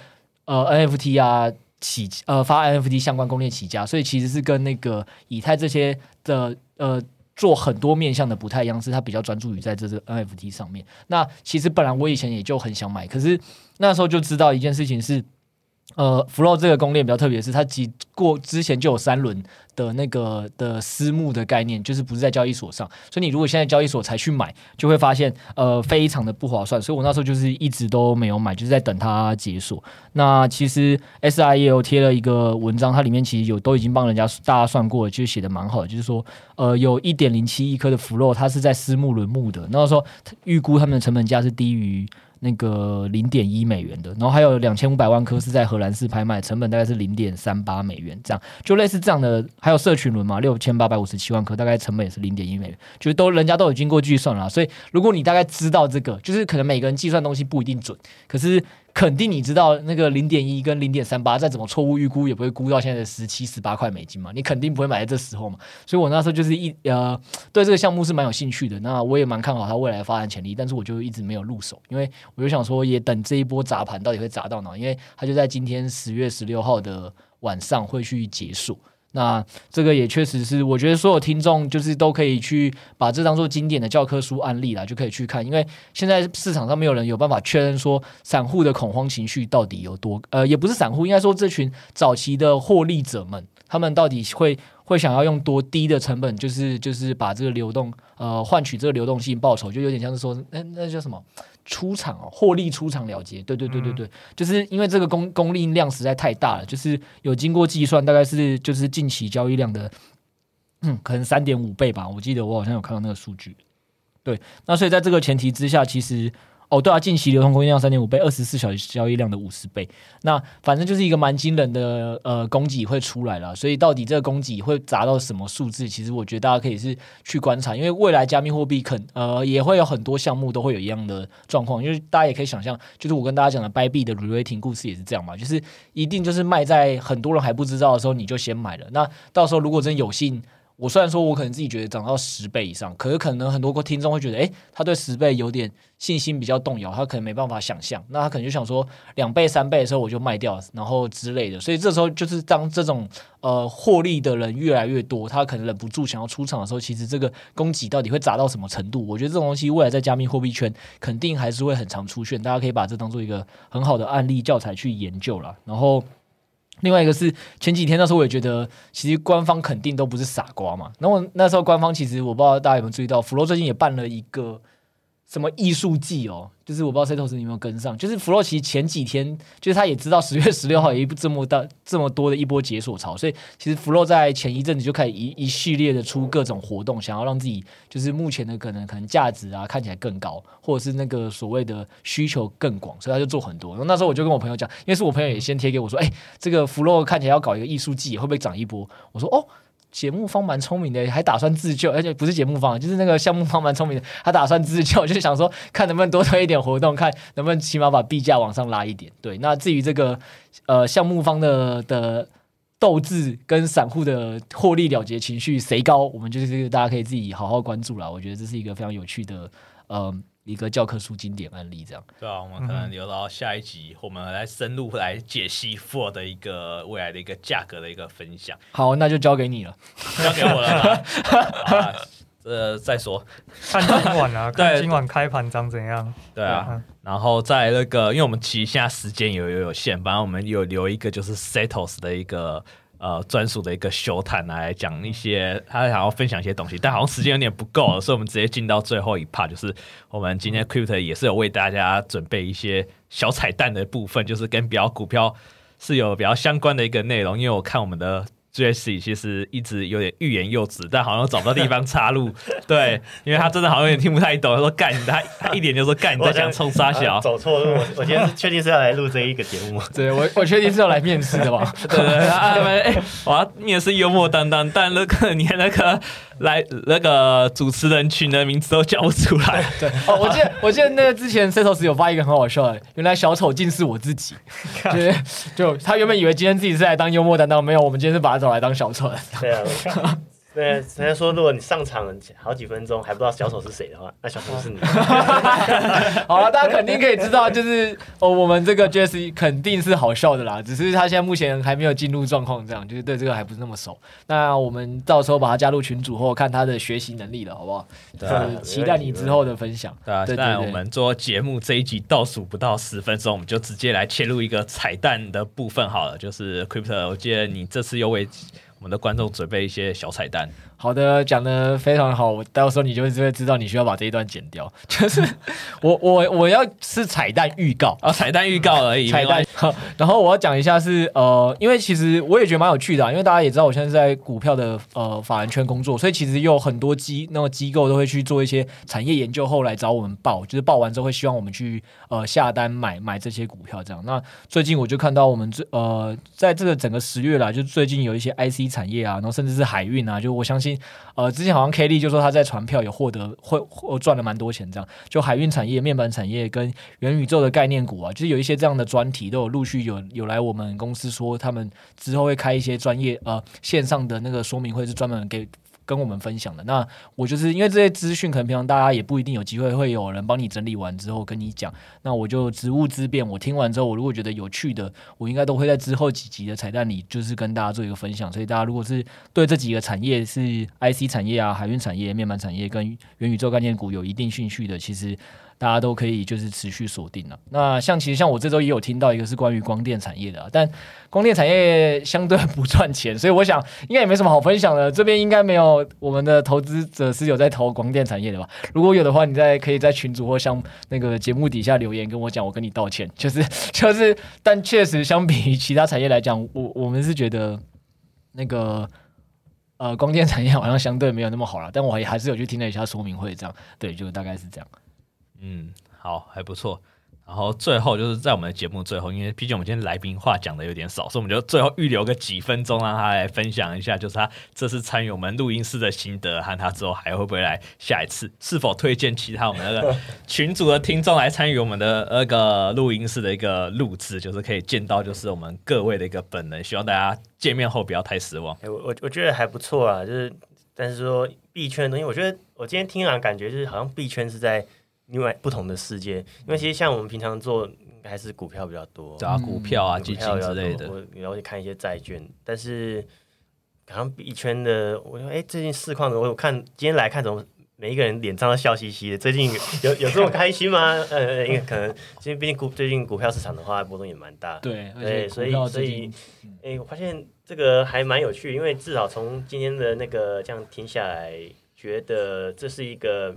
A: 呃，NFT 啊起呃发 NFT 相关攻略起家，所以其实是跟那个以太这些的呃做很多面向的不太一样，是他比较专注于在这个 NFT 上面。那其实本来我以前也就很想买，可是那时候就知道一件事情是。呃，Flow 这个公链比较特别是，它几过之前就有三轮的那个的私募的概念，就是不是在交易所上，所以你如果现在交易所才去买，就会发现呃非常的不划算。所以我那时候就是一直都没有买，就是在等它解锁。那其实 SI 也有贴了一个文章，它里面其实有都已经帮人家大家算过了，就写的蛮好的，就是说呃有一点零七亿颗的 Flow，它是在私募轮募的，那时候预估他们的成本价是低于。那个零点一美元的，然后还有两千五百万颗是在荷兰市拍卖，成本大概是零点三八美元，这样就类似这样的。还有社群轮嘛，六千八百五十七万颗，大概成本也是零点一美元，就是都人家都有经过计算了。所以如果你大概知道这个，就是可能每个人计算东西不一定准，可是。肯定你知道那个零点一跟零点三八，再怎么错误预估也不会估到现在的十七十八块美金嘛，你肯定不会买在这时候嘛。所以我那时候就是一呃对这个项目是蛮有兴趣的，那我也蛮看好它未来发展潜力，但是我就一直没有入手，因为我就想说也等这一波砸盘到底会砸到哪，因为它就在今天十月十六号的晚上会去结束。那这个也确实是，我觉得所有听众就是都可以去把这当做经典的教科书案例啦，就可以去看。因为现在市场上没有人有办法确认说散户的恐慌情绪到底有多，呃，也不是散户，应该说这群早期的获利者们，他们到底会会想要用多低的成本，就是就是把这个流动，呃，换取这个流动性报酬，就有点像是说，那那叫什么？出场哦，获利出场了结，对对对对对，嗯、就是因为这个供供应量实在太大了，就是有经过计算，大概是就是近期交易量的，嗯，可能三点五倍吧，我记得我好像有看到那个数据，对，那所以在这个前提之下，其实。哦，对啊，近期流通供应量三点五倍，二十四小时交易量的五十倍，那反正就是一个蛮惊人的呃供给会出来了。所以到底这个供给会砸到什么数字？其实我觉得大家可以是去观察，因为未来加密货币肯呃也会有很多项目都会有一样的状况，因为大家也可以想象，就是我跟大家讲的 b 币的 re-rating 故事也是这样嘛，就是一定就是卖在很多人还不知道的时候你就先买了，那到时候如果真有幸。我虽然说，我可能自己觉得涨到十倍以上，可是可能很多听众会觉得，诶，他对十倍有点信心比较动摇，他可能没办法想象，那他可能就想说，两倍、三倍的时候我就卖掉，然后之类的。所以这时候就是当这种呃获利的人越来越多，他可能忍不住想要出场的时候，其实这个供给到底会砸到什么程度？我觉得这种东西未来在加密货币圈肯定还是会很常出现，大家可以把这当做一个很好的案例教材去研究了，然后。另外一个是前几天那时候，我也觉得其实官方肯定都不是傻瓜嘛。然后那时候官方其实我不知道大家有没有注意到，Flow 最近也办了一个什么艺术季哦，就是我不知道 Setos 你有没有跟上，就是 Flow 其实前几天就是他也知道十月十六号有一部这么大这么多的一波解锁潮，所以其实 Flow 在前一阵子就开始一一系列的出各种活动，想要让自己就是目前的可能可能价值啊看起来更高，或者是那个所谓的需求更广，所以他就做很多。然后那时候我就跟我朋友讲，因为是我朋友也先贴给我说，哎，这个 Flow 看起来要搞一个艺术季，会不会涨一波？我说哦。节目方蛮聪明的，还打算自救，而且不是节目方，就是那个项目方蛮聪明的，他打算自救，就是想说看能不能多推一点活动，看能不能起码把币价往上拉一点。对，那至于这个呃项目方的的斗志跟散户的获利了结情绪谁高，我们就是大家可以自己好好关注啦。我觉得这是一个非常有趣的呃。一个教科书经典案例，这样
B: 对啊，我们可能留到下一集，我们来深入来解析 Four 的一个未来的一个价格的一个分享。
A: 好，那就交给你了，
B: 交给我了吗？呃，再说，
D: 看今晚啊，看今晚开盘长怎样？
B: 对啊，然后在那个，因为我们其实现在时间有有有限，反正我们有留一个就是 Setos 的一个。呃，专属的一个休谈来讲一些，他想要分享一些东西，但好像时间有点不够了，所以我们直接进到最后一 part，就是我们今天 Crypto 也是有为大家准备一些小彩蛋的部分，就是跟比较股票是有比较相关的一个内容，因为我看我们的。Jesse 其实一直有点欲言又止，但好像找不到地方插入。对，因为他真的好像有点听不太懂。他说干，他他一点就说干，你在讲冲沙小。
C: 走错路，我我今天确定是要来录这一个节目。
A: 对，我我确定是要来面试的吧？
B: 对对对，哎，我要面试幽默担当，但那个你那个。来，那个主持人群的名字都叫不出来。
A: 对，哦，我记得，我记得那个之前 Setos 有发一个很好笑的，原来小丑竟是我自己。就就他原本以为今天自己是来当幽默担当，没有，我们今天是把他找来当小丑的。
C: 对啊。对，人家说，如果你上场好几分钟还不知道小丑是谁的话，那小丑是你。
A: 好了，大家肯定可以知道，就是哦，我们这个 Jesse 肯定是好笑的啦，只是他现在目前还没有进入状况，这样就是对这个还不是那么熟。那我们到时候把他加入群组后，看他的学习能力了，好不好？对、啊，期待你之后的分享。
B: 对啊，现在我们做节目这一集倒数不到十分钟，我们就直接来切入一个彩蛋的部分好了，就是 Crypto，我记得你这次又为我们的观众准备一些小彩蛋。
A: 好的，讲的非常好，我到时候你就会知道你需要把这一段剪掉。就是我我我要是彩蛋预告
B: 啊，彩蛋预告而已。彩蛋。
A: 然后我要讲一下是呃，因为其实我也觉得蛮有趣的，啊，因为大家也知道我现在是在股票的呃法人圈工作，所以其实有很多机那个机构都会去做一些产业研究后来找我们报，就是报完之后会希望我们去呃下单买买这些股票这样。那最近我就看到我们这呃在这个整个十月啦，就最近有一些 IC 产业啊，然后甚至是海运啊，就我相信。呃，之前好像 Kelly 就说他在传票有获得，会赚了蛮多钱，这样就海运产业、面板产业跟元宇宙的概念股啊，就是有一些这样的专题都有陆续有有来我们公司说，他们之后会开一些专业呃线上的那个说明会，是专门给。跟我们分享的，那我就是因为这些资讯，可能平常大家也不一定有机会会有人帮你整理完之后跟你讲，那我就职务之便，我听完之后，我如果觉得有趣的，我应该都会在之后几集的彩蛋里，就是跟大家做一个分享。所以大家如果是对这几个产业是 IC 产业啊、海运产业、面板产业跟元宇宙概念股有一定兴趣的，其实。大家都可以就是持续锁定了。那像其实像我这周也有听到一个是关于光电产业的，但光电产业相对不赚钱，所以我想应该也没什么好分享的。这边应该没有我们的投资者是有在投光电产业的吧？如果有的话，你在可以在群组或像那个节目底下留言跟我讲，我跟你道歉。就是 就是，但确实相比于其他产业来讲，我我们是觉得那个呃光电产业好像相对没有那么好了。但我也还是有去听了一下说明会，这样对，就大概是这样。
B: 嗯，好，还不错。然后最后就是在我们的节目最后，因为毕竟我们今天来宾话讲的有点少，所以我们就最后预留个几分钟，让他来分享一下，就是他这次参与我们录音室的心得，和他之后还会不会来下一次，是否推荐其他我们那个群组的听众来参与我们的那个录音室的一个录制，就是可以见到就是我们各位的一个本人，希望大家见面后不要太失望。
C: 欸、我我觉得还不错啊，就是但是说币圈的东西，我觉得我今天听完感觉就是好像币圈是在。另外不同的世界，因为其实像我们平常做还是股票比较多，
B: 找股票啊、基金之类的，
C: 然后去看一些债券。但是好像币圈的，我说哎，最近市况怎么，我有看今天来看，怎么每一个人脸上都笑嘻嘻的？最近有有这么开心吗？呃，因为可能因为毕竟股最近股票市场的话波动也蛮大，
A: 对
C: 对，所以所以哎，我发现这个还蛮有趣，因为至少从今天的那个这样听下来，觉得这是一个。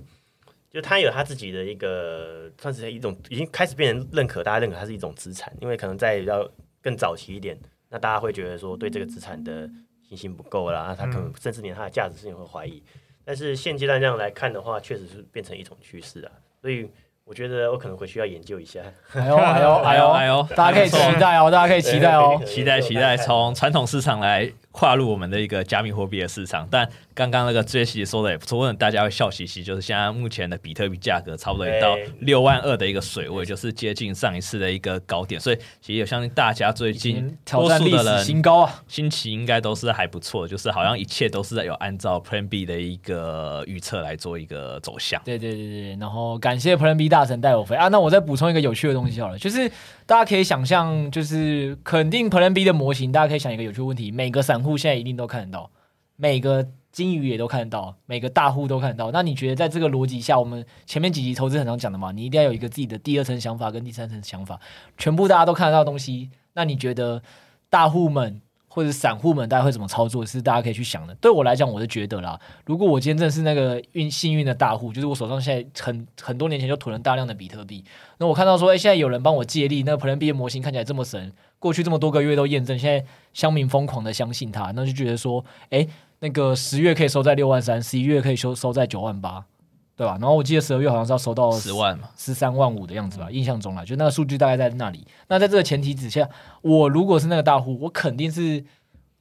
C: 就他有他自己的一个，算是一种已经开始变成认可，大家认可它是一种资产，因为可能在比较更早期一点，那大家会觉得说对这个资产的信心不够啦，他可能甚至连它的价值事情会怀疑。但是现阶段这样来看的话，确实是变成一种趋势啊，所以。我觉得我可能回去要研究一下。
A: 哎呦哎呦哎呦哎呦！大家可以期待哦，大家可以期待哦，
B: 期待期待 从传统市场来跨入我们的一个加密货币的市场，但。刚刚那个 Jesse 说的也不错，问大家会笑嘻嘻，就是现在目前的比特币价格差不多也到六万二的一个水位，就是接近上一次的一个高点，所以其实也相信大家最近
A: 挑战历史新高啊，
B: 心情应该都是还不错，就是好像一切都是有按照 Plan B 的一个预测来做一个走向。
A: 对对对对，然后感谢 Plan B 大神带我飞啊，那我再补充一个有趣的东西好了，就是大家可以想象，就是肯定 Plan B 的模型，大家可以想一个有趣的问题，每个散户现在一定都看得到，每个。金鱼也都看得到，每个大户都看得到。那你觉得在这个逻辑下，我们前面几集投资很常讲的嘛，你一定要有一个自己的第二层想法跟第三层想法，全部大家都看得到的东西。那你觉得大户们或者散户们大家会怎么操作？是大家可以去想的。对我来讲，我是觉得啦，如果我今天真的是那个运幸运的大户，就是我手上现在很很多年前就囤了大量的比特币，那我看到说，哎，现在有人帮我借力，那 Plan B 的模型看起来这么神，过去这么多个月都验证，现在乡民疯狂的相信他，那就觉得说，哎。那个十月可以收在六万三，十一月可以收收在九万八，对吧？然后我记得十二月好像是要收到
B: 十万嘛，
A: 十三万五的样子吧，印象中啦，就那个数据大概在那里。那在这个前提之下，我如果是那个大户，我肯定是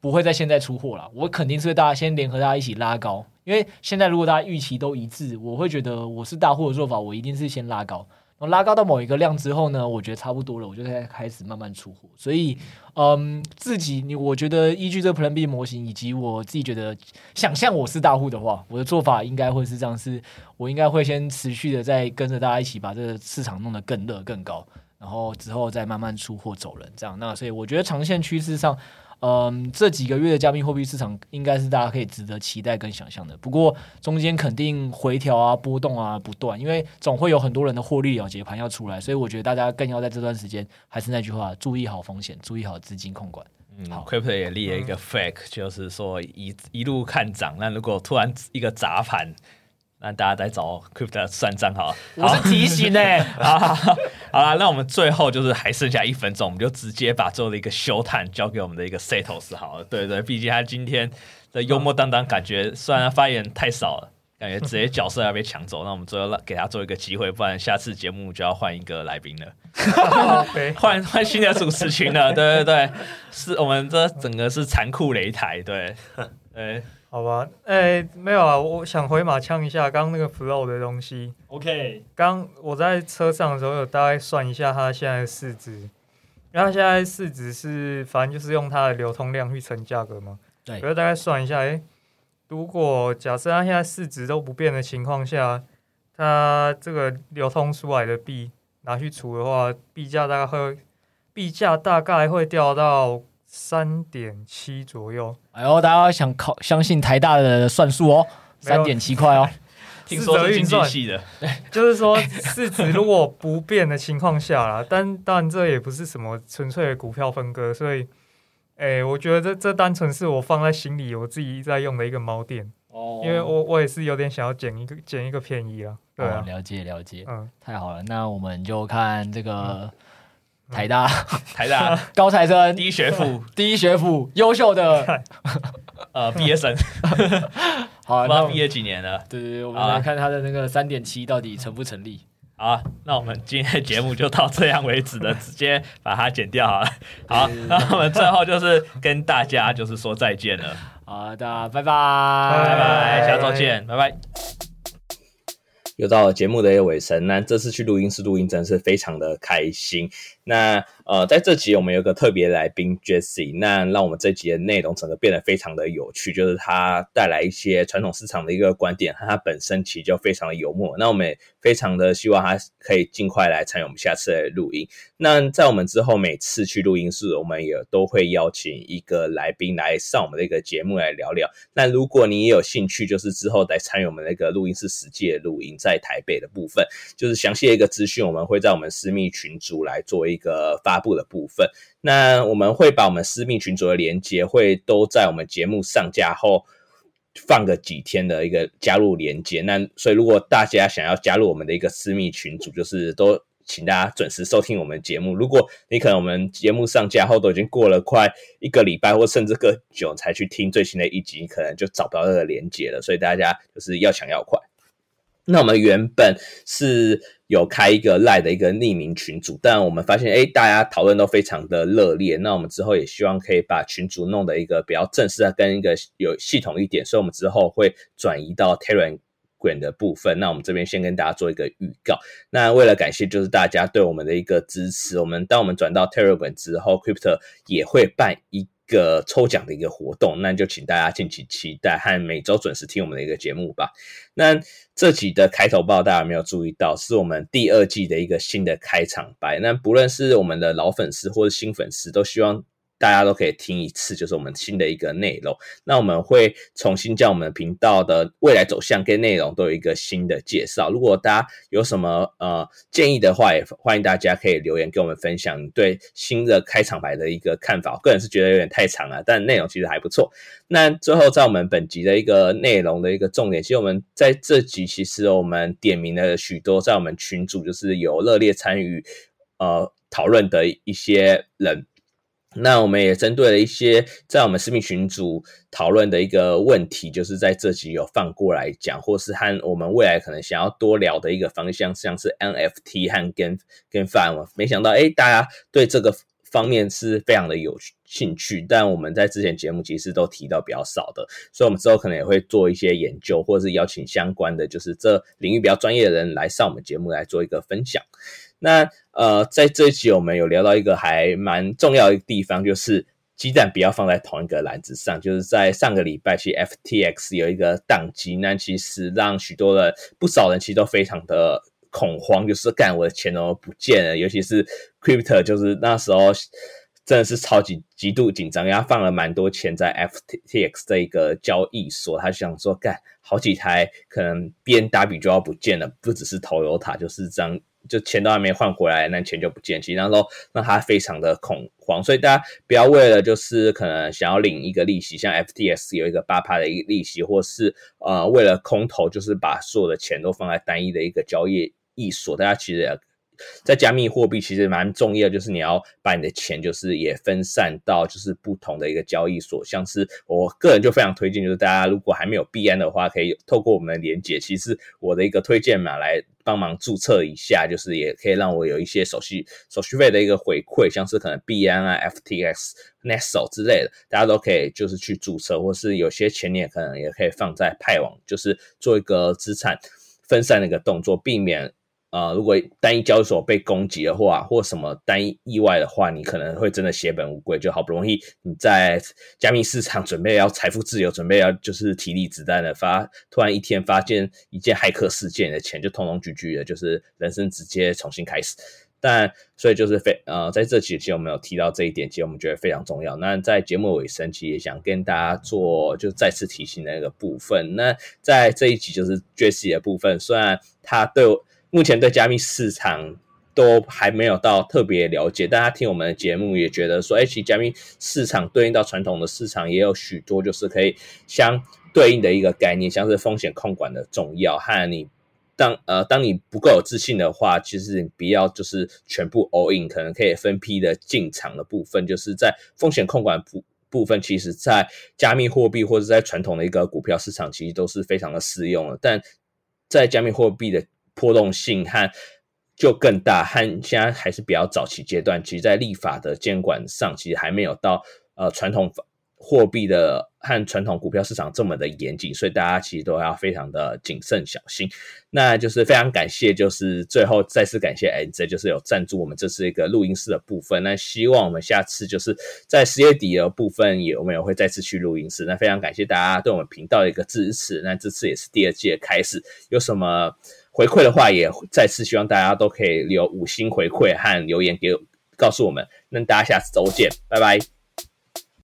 A: 不会在现在出货了，我肯定是大家先联合大家一起拉高，因为现在如果大家预期都一致，我会觉得我是大户的做法，我一定是先拉高。我拉高到某一个量之后呢，我觉得差不多了，我就在开始慢慢出货。所以，嗯，自己你我觉得依据这个 Plan B 模型，以及我自己觉得想象我是大户的话，我的做法应该会是这样：是我应该会先持续的在跟着大家一起把这个市场弄得更热更高，然后之后再慢慢出货走人。这样，那所以我觉得长线趋势上。嗯，这几个月的加密货币市场应该是大家可以值得期待跟想象的。不过中间肯定回调啊、波动啊不断，因为总会有很多人的获利了结盘要出来，所以我觉得大家更要在这段时间，还是那句话，注意好风险，注意好资金控管。
B: 嗯，好，Crypto 也立了一个 flag，、嗯、就是说一一路看涨，那如果突然一个砸盘。那大家再找 Crypto 算账好，
A: 我是提醒呢、欸。
B: 好好了，那我们最后就是还剩下一分钟，我们就直接把最后的一个 show time 交给我们的一个 Setos 好了。对对，毕竟他今天的幽默担当，感觉虽然他发言太少了，感觉直接角色要被抢走。那我们最后给他做一个机会，不然下次节目就要换一个来宾了，换换新的主持群了。对对对，是我们这整个是残酷擂台。对，对。
D: 好吧，哎、欸，没有啊，我想回马枪一下刚刚那个 flow 的东西。
A: OK，
D: 刚我在车上的时候有大概算一下它现在的市值，因为它现在市值是反正就是用它的流通量去乘价格嘛。对，我就大概算一下，哎、欸，如果假设它现在市值都不变的情况下，它这个流通出来的币拿去除的话，币价大概会币价大概会掉到。三点七左右，
A: 哎呦，大家要想考相信台大的算术哦，三点七块哦，
B: 听说是经济系的，
D: 就是说市值如果不变的情况下啦，但当然这也不是什么纯粹的股票分割，所以，哎、欸，我觉得这这单纯是我放在心里，我自己在用的一个锚点。哦，因为我我也是有点想要捡一个捡一个便宜啊，对啊，
A: 哦、了解了解，嗯，太好了，那我们就看这个。嗯台大，
B: 台大
A: 高材生，
B: 第一学府，
A: 第一学府，优秀的
B: 呃毕业生。
A: 好，
B: 那毕业几年了？
A: 对对对，我们来看他的那个三点七到底成不成立？
B: 好，那我们今天的节目就到这样为止了，直接把它剪掉好了。好，那我们最后就是跟大家就是说再见了。
A: 好的，拜拜，
B: 拜拜，下周见，拜拜。
E: 又到了节目的一个尾声，那这次去录音室录音真的是非常的开心。那呃，在这集我们有个特别来宾 Jesse，那让我们这集的内容整个变得非常的有趣，就是他带来一些传统市场的一个观点，和他本身其实就非常的幽默。那我们也非常的希望他可以尽快来参与我们下次的录音。那在我们之后每次去录音室，我们也都会邀请一个来宾来上我们的一个节目来聊聊。那如果你也有兴趣，就是之后来参与我们那个录音室实际的录音，在台北的部分，就是详细的一个资讯，我们会在我们私密群组来做一个发布的部分，那我们会把我们私密群组的连接会都在我们节目上架后放个几天的一个加入连接。那所以如果大家想要加入我们的一个私密群组，就是都请大家准时收听我们节目。如果你可能我们节目上架后都已经过了快一个礼拜，或甚至更久才去听最新的一集，你可能就找不到这个连接了。所以大家就是要抢要快。那我们原本是有开一个 LINE 的一个匿名群组，但我们发现，哎，大家讨论都非常的热烈。那我们之后也希望可以把群组弄得一个比较正式的，跟一个有系统一点，所以我们之后会转移到 Telegram 的部分。那我们这边先跟大家做一个预告。那为了感谢就是大家对我们的一个支持，我们当我们转到 Telegram 之后，Crypto 也会办一个抽奖的一个活动，那就请大家敬请期待和每周准时听我们的一个节目吧。那这集的开头报大家有没有注意到，是我们第二季的一个新的开场白。那不论是我们的老粉丝或者新粉丝，都希望。大家都可以听一次，就是我们新的一个内容。那我们会重新将我们频道的未来走向跟内容都有一个新的介绍。如果大家有什么呃建议的话，也欢迎大家可以留言跟我们分享你对新的开场白的一个看法。我个人是觉得有点太长了，但内容其实还不错。那最后在我们本集的一个内容的一个重点，其实我们在这集其实我们点名了许多在我们群组就是有热烈参与呃讨论的一些人。那我们也针对了一些在我们私密群组讨论的一个问题，就是在这集有放过来讲，或是和我们未来可能想要多聊的一个方向，像是 NFT 和 Game GameFi。没想到，诶，大家对这个方面是非常的有兴趣，但我们在之前节目其实都提到比较少的，所以我们之后可能也会做一些研究，或者是邀请相关的，就是这领域比较专业的人来上我们节目来做一个分享。那呃，在这一集我们有聊到一个还蛮重要的地方，就是鸡蛋不要放在同一个篮子上。就是在上个礼拜，其实 FTX 有一个宕机，那其实让许多的不少人其实都非常的恐慌，就是干我的钱都不见了。尤其是 Crypto，就是那时候真的是超级极度紧张，因为他放了蛮多钱在 FTX 这一个交易所，他想说干好几台可能 BMW 就要不见了，不只是 Toyota，就是这样。就钱都还没换回来，那钱就不见，其实那时候让他非常的恐慌，所以大家不要为了就是可能想要领一个利息，像 FTS 有一个八趴的一个利息，或是呃为了空投，就是把所有的钱都放在单一的一个交易所，大家其实。在加密货币其实蛮重要，就是你要把你的钱就是也分散到就是不同的一个交易所，像是我个人就非常推荐，就是大家如果还没有币安的话，可以透过我们的连结，其实我的一个推荐码来帮忙注册一下，就是也可以让我有一些手续手续费的一个回馈，像是可能 BN 啊、FTX、n e s t o 之类的，大家都可以就是去注册，或是有些钱你也可能也可以放在派网，就是做一个资产分散的一个动作，避免。呃，如果单一交易所被攻击的话，或什么单一意外的话，你可能会真的血本无归。就好不容易你在加密市场准备要财富自由，准备要就是体力子弹的发，突然一天发现一件骇客事件的钱就通通 GG 了，就是人生直接重新开始。但所以就是非呃，在这期其实我们有提到这一点，其实我们觉得非常重要。那在节目尾声，其实也想跟大家做就再次提醒的那个部分。那在这一集就是 Jesse 的部分，虽然他对。目前对加密市场都还没有到特别了解，大家听我们的节目也觉得说，哎，其实加密市场对应到传统的市场也有许多就是可以相对应的一个概念，像是风险控管的重要，和你当呃当你不够有自信的话，其实你不要就是全部 all in，可能可以分批的进场的部分，就是在风险控管部部分，其实在加密货币或者在传统的一个股票市场，其实都是非常的适用的，但在加密货币的波动性和就更大，和现在还是比较早期阶段，其实，在立法的监管上，其实还没有到呃传统货币的和传统股票市场这么的严谨，所以大家其实都要非常的谨慎小心。那就是非常感谢，就是最后再次感谢 NZ，就是有赞助我们这次一个录音室的部分。那希望我们下次就是在十月底的部分也我们也会再次去录音室。那非常感谢大家对我们频道的一个支持。那这次也是第二季的开始，有什么？回馈的话，也再次希望大家都可以留五星回馈和留言给告诉我们。那大家下次周见，拜拜。